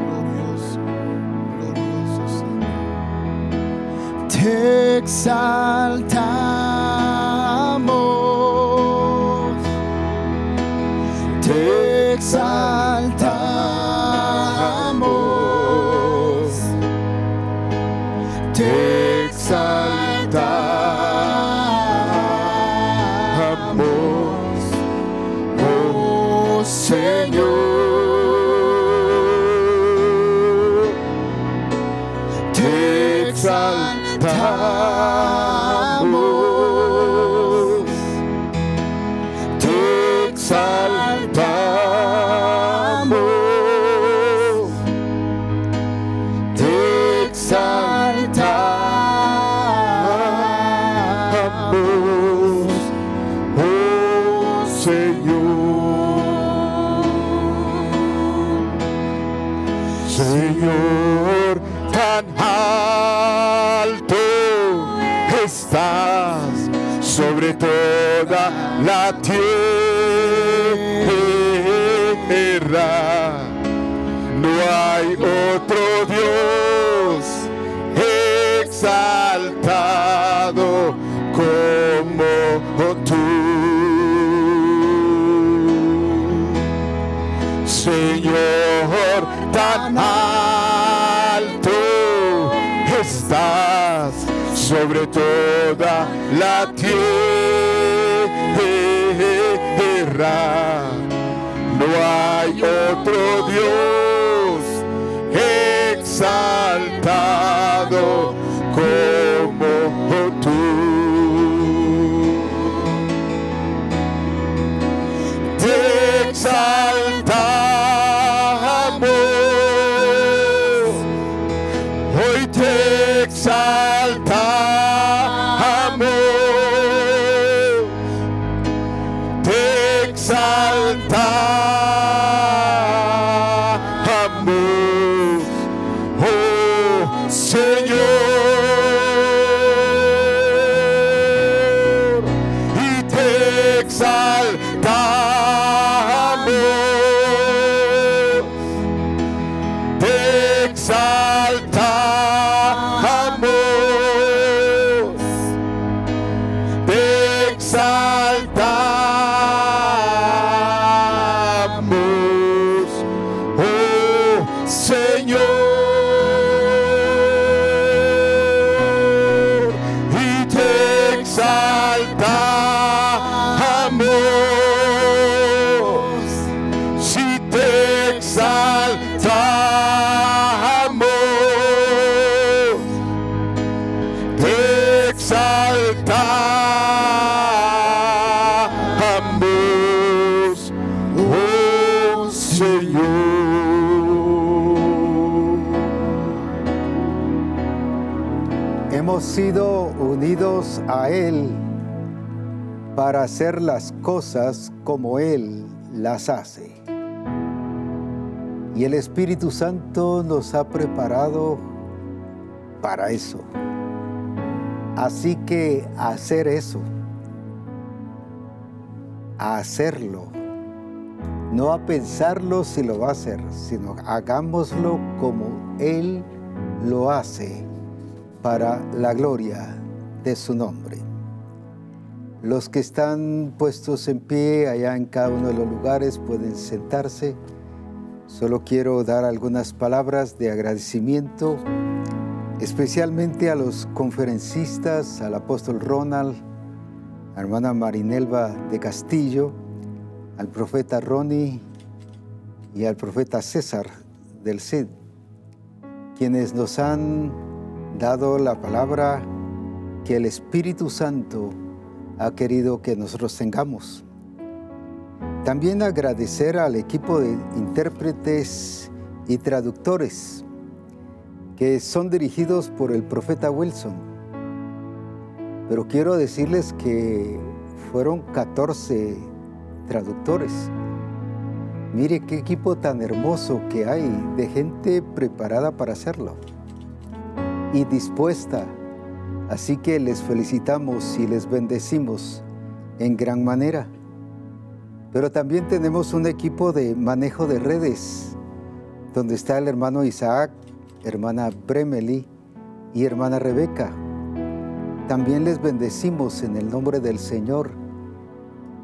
Glorioso. Glorioso, Señor. Te exaltamos, toda la tierra. No hay otro Dios exaltado Hemos sido unidos a Él para hacer las cosas como Él las hace. Y el Espíritu Santo nos ha preparado para eso. Así que hacer eso, hacerlo, no a pensarlo si lo va a hacer, sino hagámoslo como Él lo hace para la gloria de su nombre. Los que están puestos en pie allá en cada uno de los lugares pueden sentarse. Solo quiero dar algunas palabras de agradecimiento, especialmente a los conferencistas, al apóstol Ronald, a hermana Marinelva de Castillo, al profeta Ronnie y al profeta César del CID, quienes nos han dado la palabra que el Espíritu Santo ha querido que nosotros tengamos. También agradecer al equipo de intérpretes y traductores que son dirigidos por el profeta Wilson. Pero quiero decirles que fueron 14 traductores. Mire qué equipo tan hermoso que hay de gente preparada para hacerlo y dispuesta Así que les felicitamos y les bendecimos en gran manera. Pero también tenemos un equipo de manejo de redes, donde está el hermano Isaac, hermana Bremeli y hermana Rebeca. También les bendecimos en el nombre del Señor.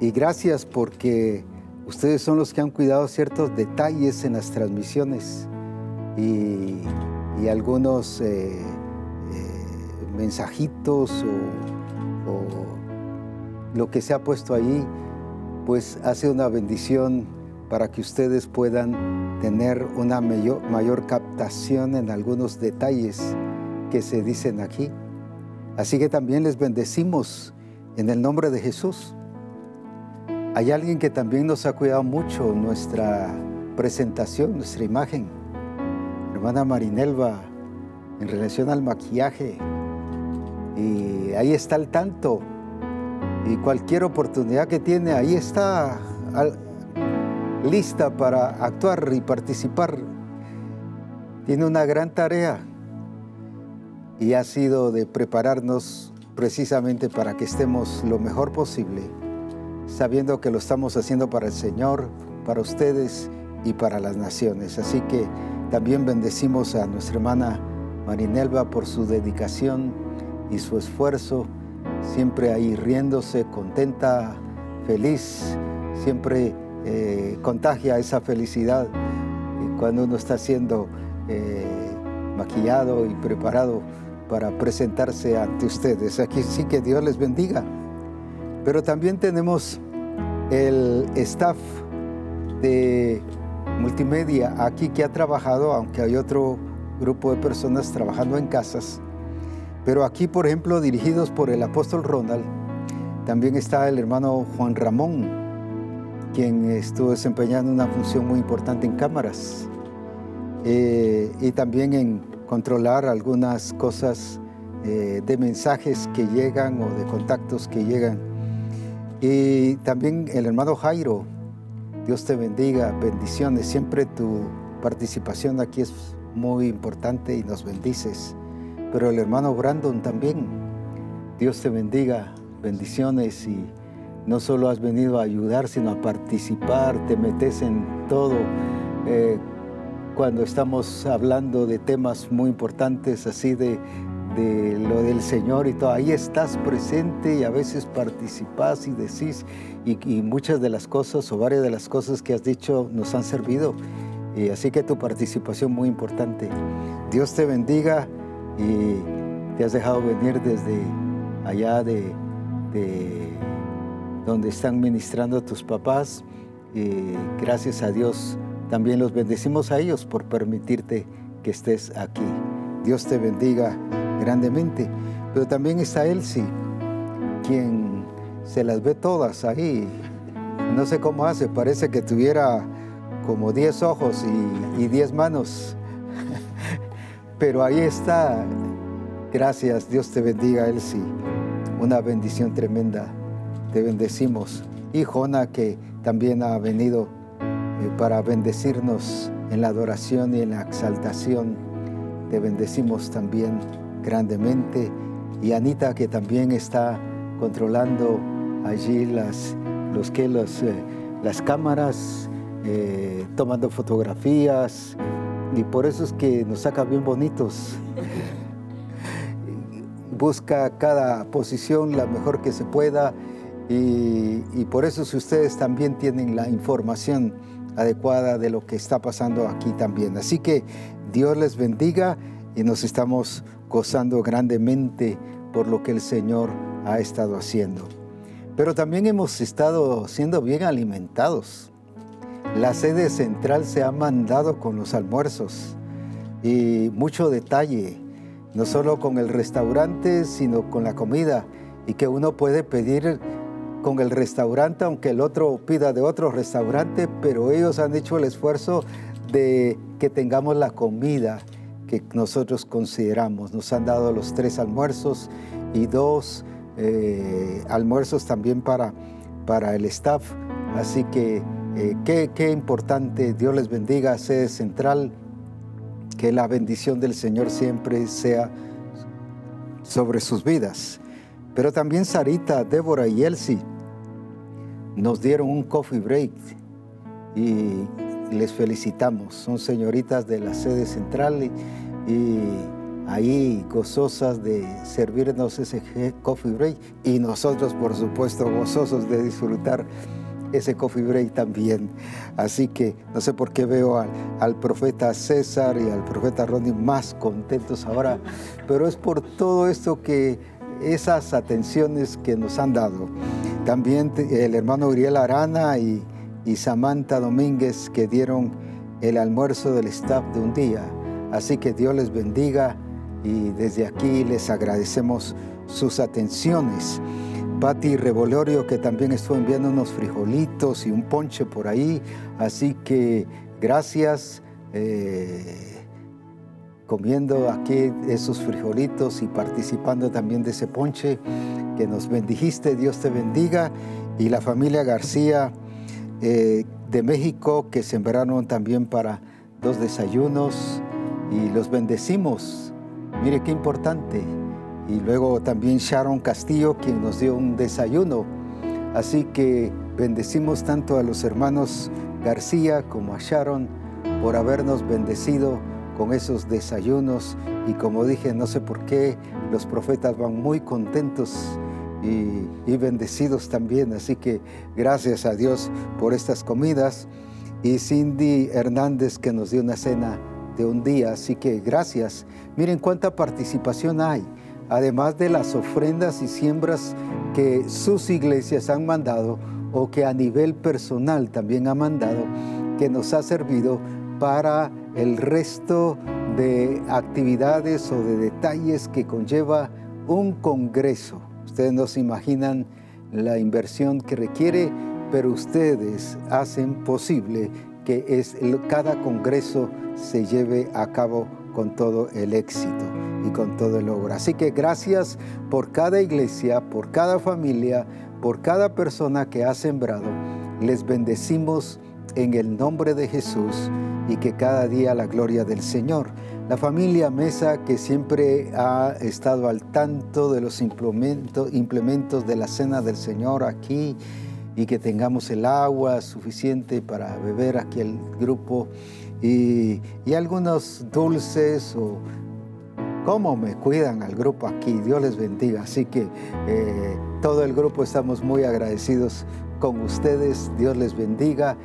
Y gracias porque ustedes son los que han cuidado ciertos detalles en las transmisiones y, algunos... Eh, mensajitos o, lo que se ha puesto ahí, pues hace una bendición para que ustedes puedan tener una mayor, mayor captación en algunos detalles que se dicen aquí. Así que también les bendecimos en el nombre de Jesús. Hay alguien que también nos ha cuidado mucho nuestra presentación, nuestra imagen. Hermana Marinelva, en relación al maquillaje, y ahí está el tanto. Y cualquier oportunidad que tiene, ahí está lista para actuar y participar. Tiene una gran tarea y ha sido de prepararnos precisamente para que estemos lo mejor posible, sabiendo que lo estamos haciendo para el Señor, para ustedes y para las naciones. Así que también bendecimos a nuestra hermana Marinelva por su dedicación y su esfuerzo, siempre ahí riéndose, contenta, feliz, siempre eh, contagia esa felicidad. Cuando uno está siendo eh, maquillado y preparado para presentarse ante ustedes, aquí sí que Dios les bendiga. Pero también tenemos el staff de multimedia aquí que ha trabajado, aunque hay otro grupo de personas trabajando en casas, pero aquí, por ejemplo, dirigidos por el apóstol Ronald, también está el hermano Juan Ramón, quien estuvo desempeñando una función muy importante en cámaras eh, y también en controlar algunas cosas eh, de mensajes que llegan o de contactos que llegan. Y también el hermano Jairo, Dios te bendiga, bendiciones. Siempre tu participación aquí es muy importante y nos bendices pero el hermano Brandon también. Dios te bendiga, bendiciones y no solo has venido a ayudar, sino a participar, te metes en todo. Eh, cuando estamos hablando de temas muy importantes, así de, lo del Señor y todo, ahí estás presente y a veces participas y decís, y, y, muchas de las cosas o varias de las cosas que has dicho nos han servido. Y así que tu participación muy importante. Dios te bendiga y te has dejado venir desde allá de, donde están ministrando tus papás. Y gracias a Dios también los bendecimos a ellos por permitirte que estés aquí. Dios te bendiga grandemente. Pero también está Elsie, quien se las ve todas ahí. No sé cómo hace, parece que tuviera como 10 ojos y 10 manos. Pero ahí está. Gracias, Dios te bendiga, Elsie. Una bendición tremenda. Te bendecimos. Y Jona, que también ha venido eh, para bendecirnos en la adoración y en la exaltación. Te bendecimos también grandemente. Y Anita, que también está controlando allí las, los que los, eh, las cámaras, eh, tomando fotografías, y por eso es que nos saca bien bonitos. Busca cada posición la mejor que se pueda y, y por eso si ustedes también tienen la información adecuada de lo que está pasando aquí también. Así que Dios les bendiga y nos estamos gozando grandemente por lo que el Señor ha estado haciendo. Pero también hemos estado siendo bien alimentados. La sede central se ha mandado con los almuerzos y mucho detalle, no solo con el restaurante, sino con la comida y que uno puede pedir con el restaurante, aunque el otro pida de otro restaurante, pero ellos han hecho el esfuerzo de que tengamos la comida que nosotros consideramos. Nos han dado los tres almuerzos y dos eh, almuerzos también para, para el staff. Así que eh, qué, qué importante, Dios les bendiga, sede central, que la bendición del Señor siempre sea sobre sus vidas. Pero también Sarita, Débora y Elsie nos dieron un coffee break y les felicitamos. Son señoritas de la sede central y, y ahí gozosas de servirnos ese coffee break y nosotros por supuesto gozosos de disfrutar ese coffee break también. Así que no sé por qué veo al, al, profeta César y al profeta Ronnie más contentos ahora, pero es por todo esto que esas atenciones que nos han dado. También el hermano Uriel Arana y, y Samantha Domínguez que dieron el almuerzo del staff de un día. Así que Dios les bendiga y desde aquí les agradecemos sus atenciones. Patti Revolorio que también estuvo enviando unos frijolitos y un ponche por ahí. Así que gracias. Eh, comiendo aquí esos frijolitos y participando también de ese ponche que nos bendijiste, Dios te bendiga. Y la familia García eh, de México que sembraron también para dos desayunos y los bendecimos. Mire qué importante. Y luego también Sharon Castillo quien nos dio un desayuno. Así que bendecimos tanto a los hermanos García como a Sharon por habernos bendecido con esos desayunos y como dije, no sé por qué los profetas van muy contentos y, y, bendecidos también. Así que gracias a Dios por estas comidas y Cindy Hernández que nos dio una cena de un día. Así que gracias. Miren cuánta participación hay. Además de las ofrendas y siembras que sus iglesias han mandado o que a nivel personal también ha mandado, que nos ha servido para el resto de actividades o de detalles que conlleva un congreso. Ustedes no se imaginan la inversión que requiere, pero ustedes hacen posible que es, cada congreso se lleve a cabo con todo el éxito y con todo el logro. Así que gracias por cada iglesia, por cada familia, por cada persona que ha sembrado. Les bendecimos en el nombre de Jesús y que cada día la gloria del Señor. La familia Mesa que siempre ha estado al tanto de los implementos, implementos de la cena del Señor aquí y que tengamos el agua suficiente para beber aquí el grupo y, y algunos dulces o cómo me cuidan al grupo aquí. Dios les bendiga. Así que eh, todo el grupo estamos muy agradecidos con ustedes. Dios les bendiga.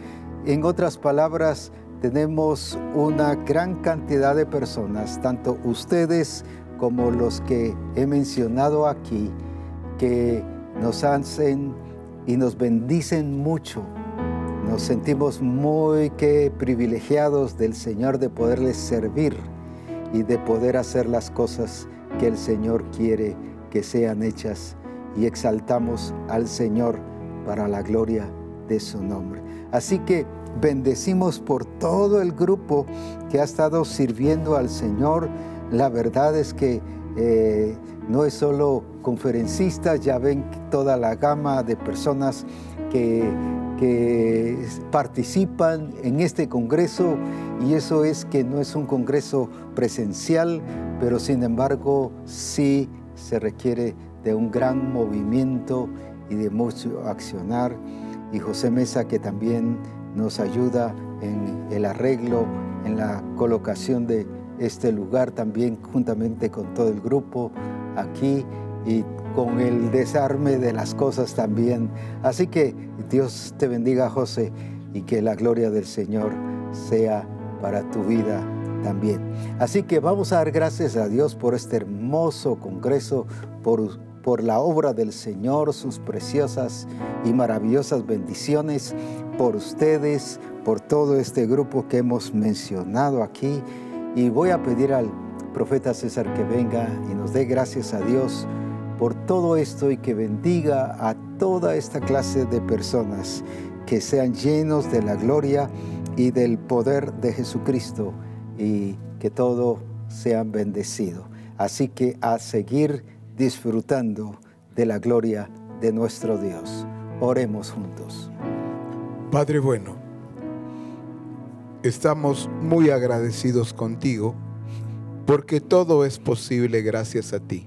En otras palabras, tenemos una gran cantidad de personas, tanto ustedes como los que he mencionado aquí, que nos hacen y nos bendicen mucho. Nos sentimos muy que privilegiados del Señor de poderles servir y de poder hacer las cosas que el Señor quiere que sean hechas y exaltamos al Señor para la gloria de su nombre. Así que bendecimos por todo el grupo que ha estado sirviendo al Señor. La verdad es que eh, no es solo conferencistas, ya ven toda la gama de personas que, que participan en este congreso y eso es que no es un congreso presencial, pero sin embargo sí se requiere de un gran movimiento y de mucho accionar. Y José Mesa que también nos ayuda en el arreglo en la colocación de este lugar también juntamente con todo el grupo aquí y con el desarme de las cosas también. Así que Dios te bendiga José y que la gloria del Señor sea para tu vida también. Así que vamos a dar gracias a Dios por este hermoso congreso, por, por la obra del Señor, sus preciosas y maravillosas bendiciones, por ustedes, por todo este grupo que hemos mencionado aquí. Y voy a pedir al profeta César que venga y nos dé gracias a Dios por todo esto y que bendiga a toda esta clase de personas que sean llenos de la gloria y del poder de Jesucristo y que todo sean bendecidos. Así que a seguir disfrutando de la gloria de nuestro Dios. Oremos juntos. Padre bueno, estamos muy agradecidos contigo porque todo es posible gracias a ti.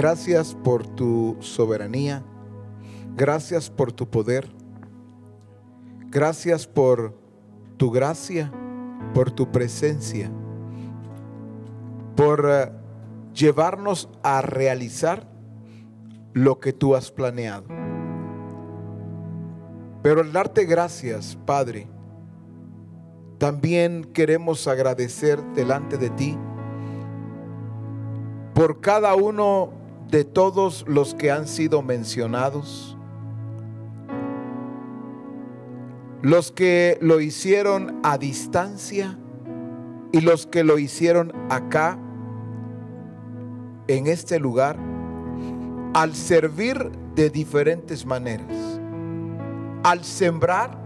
Gracias por tu soberanía, gracias por tu poder, gracias por tu gracia, por tu presencia, por eh, llevarnos a realizar lo que tú has planeado. Pero al darte gracias, Padre, también queremos agradecer delante de ti por cada uno de todos los que han sido mencionados, los que lo hicieron a distancia y los que lo hicieron acá, en este lugar, al servir de diferentes maneras, al sembrar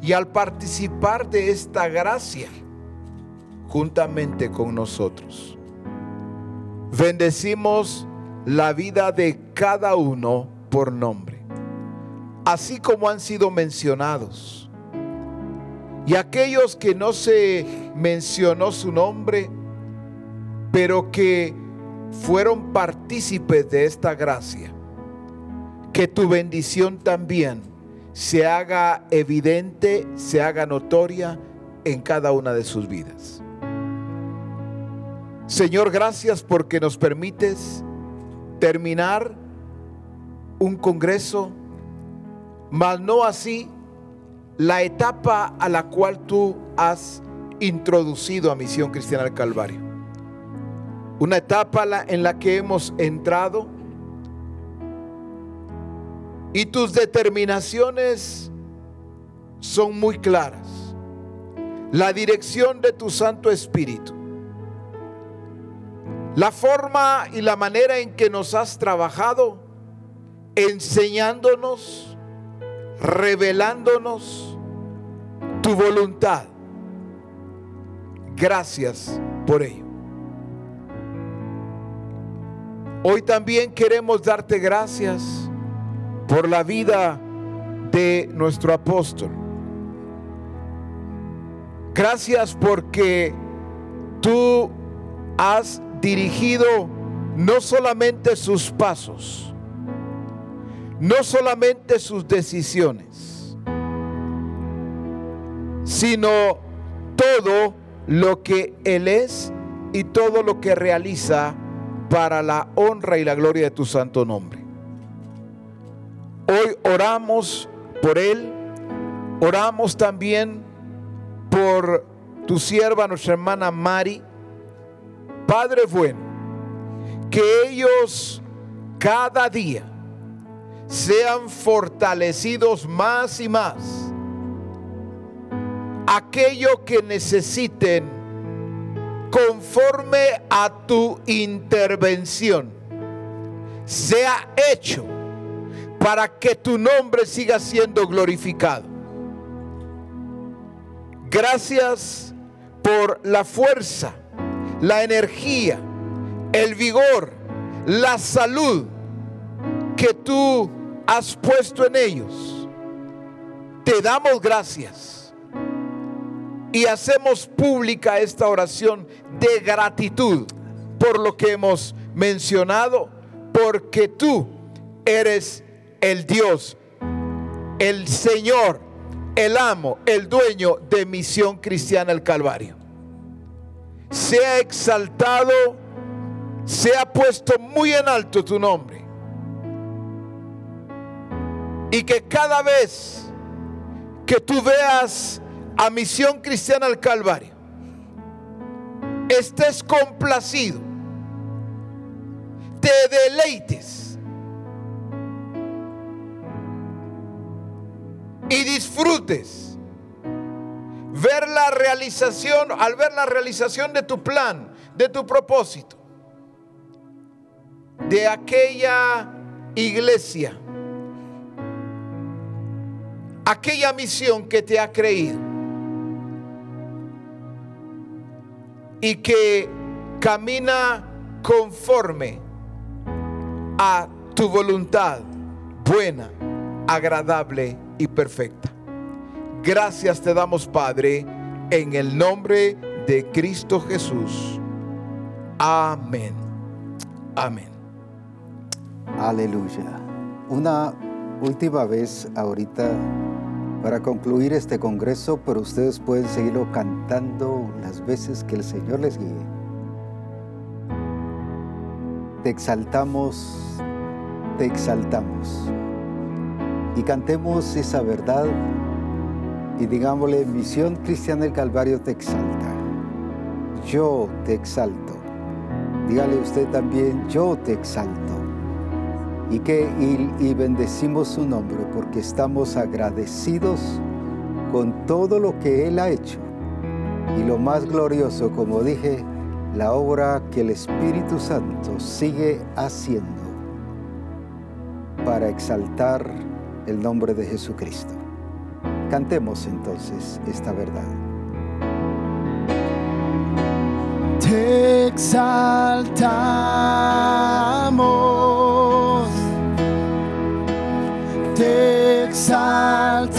y al participar de esta gracia juntamente con nosotros. Bendecimos la vida de cada uno por nombre, así como han sido mencionados. Y aquellos que no se mencionó su nombre, pero que fueron partícipes de esta gracia, que tu bendición también se haga evidente, se haga notoria en cada una de sus vidas. Señor, gracias porque nos permites terminar un congreso, mas no así la etapa a la cual tú has introducido a Misión Cristiana del Calvario. Una etapa en la que hemos entrado y tus determinaciones son muy claras. La dirección de tu Santo Espíritu. La forma y la manera en que nos has trabajado enseñándonos, revelándonos tu voluntad. Gracias por ello. Hoy también queremos darte gracias por la vida de nuestro apóstol. Gracias porque tú has dirigido no solamente sus pasos, no solamente sus decisiones, sino todo lo que Él es y todo lo que realiza para la honra y la gloria de tu santo nombre. Hoy oramos por Él, oramos también por tu sierva, nuestra hermana Mari. Padre bueno, que ellos cada día sean fortalecidos más y más. Aquello que necesiten conforme a tu intervención sea hecho para que tu nombre siga siendo glorificado. Gracias por la fuerza, la energía, el vigor, la salud que tú has puesto en ellos. Te damos gracias y hacemos pública esta oración de gratitud por lo que hemos mencionado, porque tú eres el Dios, el Señor, el amo, el dueño de Misión Cristiana el Calvario. Sea exaltado, sea puesto muy en alto tu nombre. Y que cada vez que tú veas a Misión Cristiana al Calvario, estés complacido, te deleites y disfrutes ver la realización, al ver la realización de tu plan, de tu propósito, de aquella iglesia, aquella misión que te ha creído y que camina conforme a tu voluntad buena, agradable y perfecta. Gracias te damos, Padre, en el nombre de Cristo Jesús. Amén. Amén. Aleluya. Una última vez ahorita para concluir este congreso, pero ustedes pueden seguirlo cantando las veces que el Señor les guíe. Te exaltamos, te exaltamos. Y cantemos esa verdad y digámosle, Misión Cristiana del Calvario te exalta. Yo te exalto. Dígale usted también, yo te exalto. Y que y, bendecimos su nombre porque estamos agradecidos con todo lo que Él ha hecho. Y lo más glorioso, como dije, la obra que el Espíritu Santo sigue haciendo para exaltar el nombre de Jesucristo. Cantemos entonces esta verdad. Te exaltamos, te exaltamos,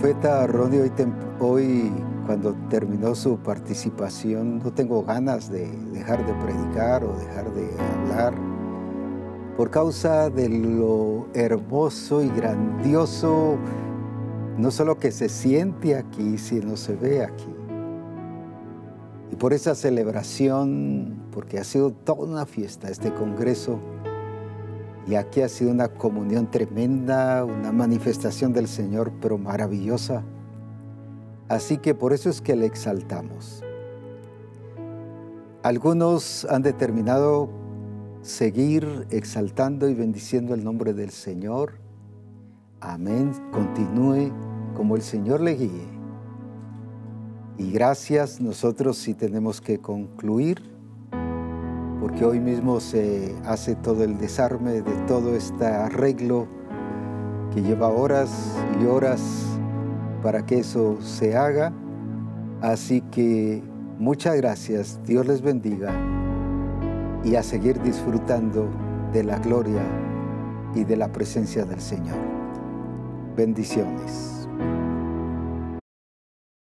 profeta Ronnie hoy, hoy, cuando terminó su participación, no tengo ganas de dejar de predicar o dejar de hablar por causa de lo hermoso y grandioso, no solo que se siente aquí, sino se ve aquí. Y por esa celebración, porque ha sido toda una fiesta este congreso, y aquí ha sido una comunión tremenda, una manifestación del Señor, pero maravillosa. Así que por eso es que le exaltamos. Algunos han determinado seguir exaltando y bendiciendo el nombre del Señor. Amén. Continúe como el Señor le guíe. Y gracias, nosotros sí tenemos que concluir, porque hoy mismo se hace todo el desarme de todo este arreglo que lleva horas y horas para que eso se haga. Así que muchas gracias, Dios les bendiga y a seguir disfrutando de la gloria y de la presencia del Señor. Bendiciones.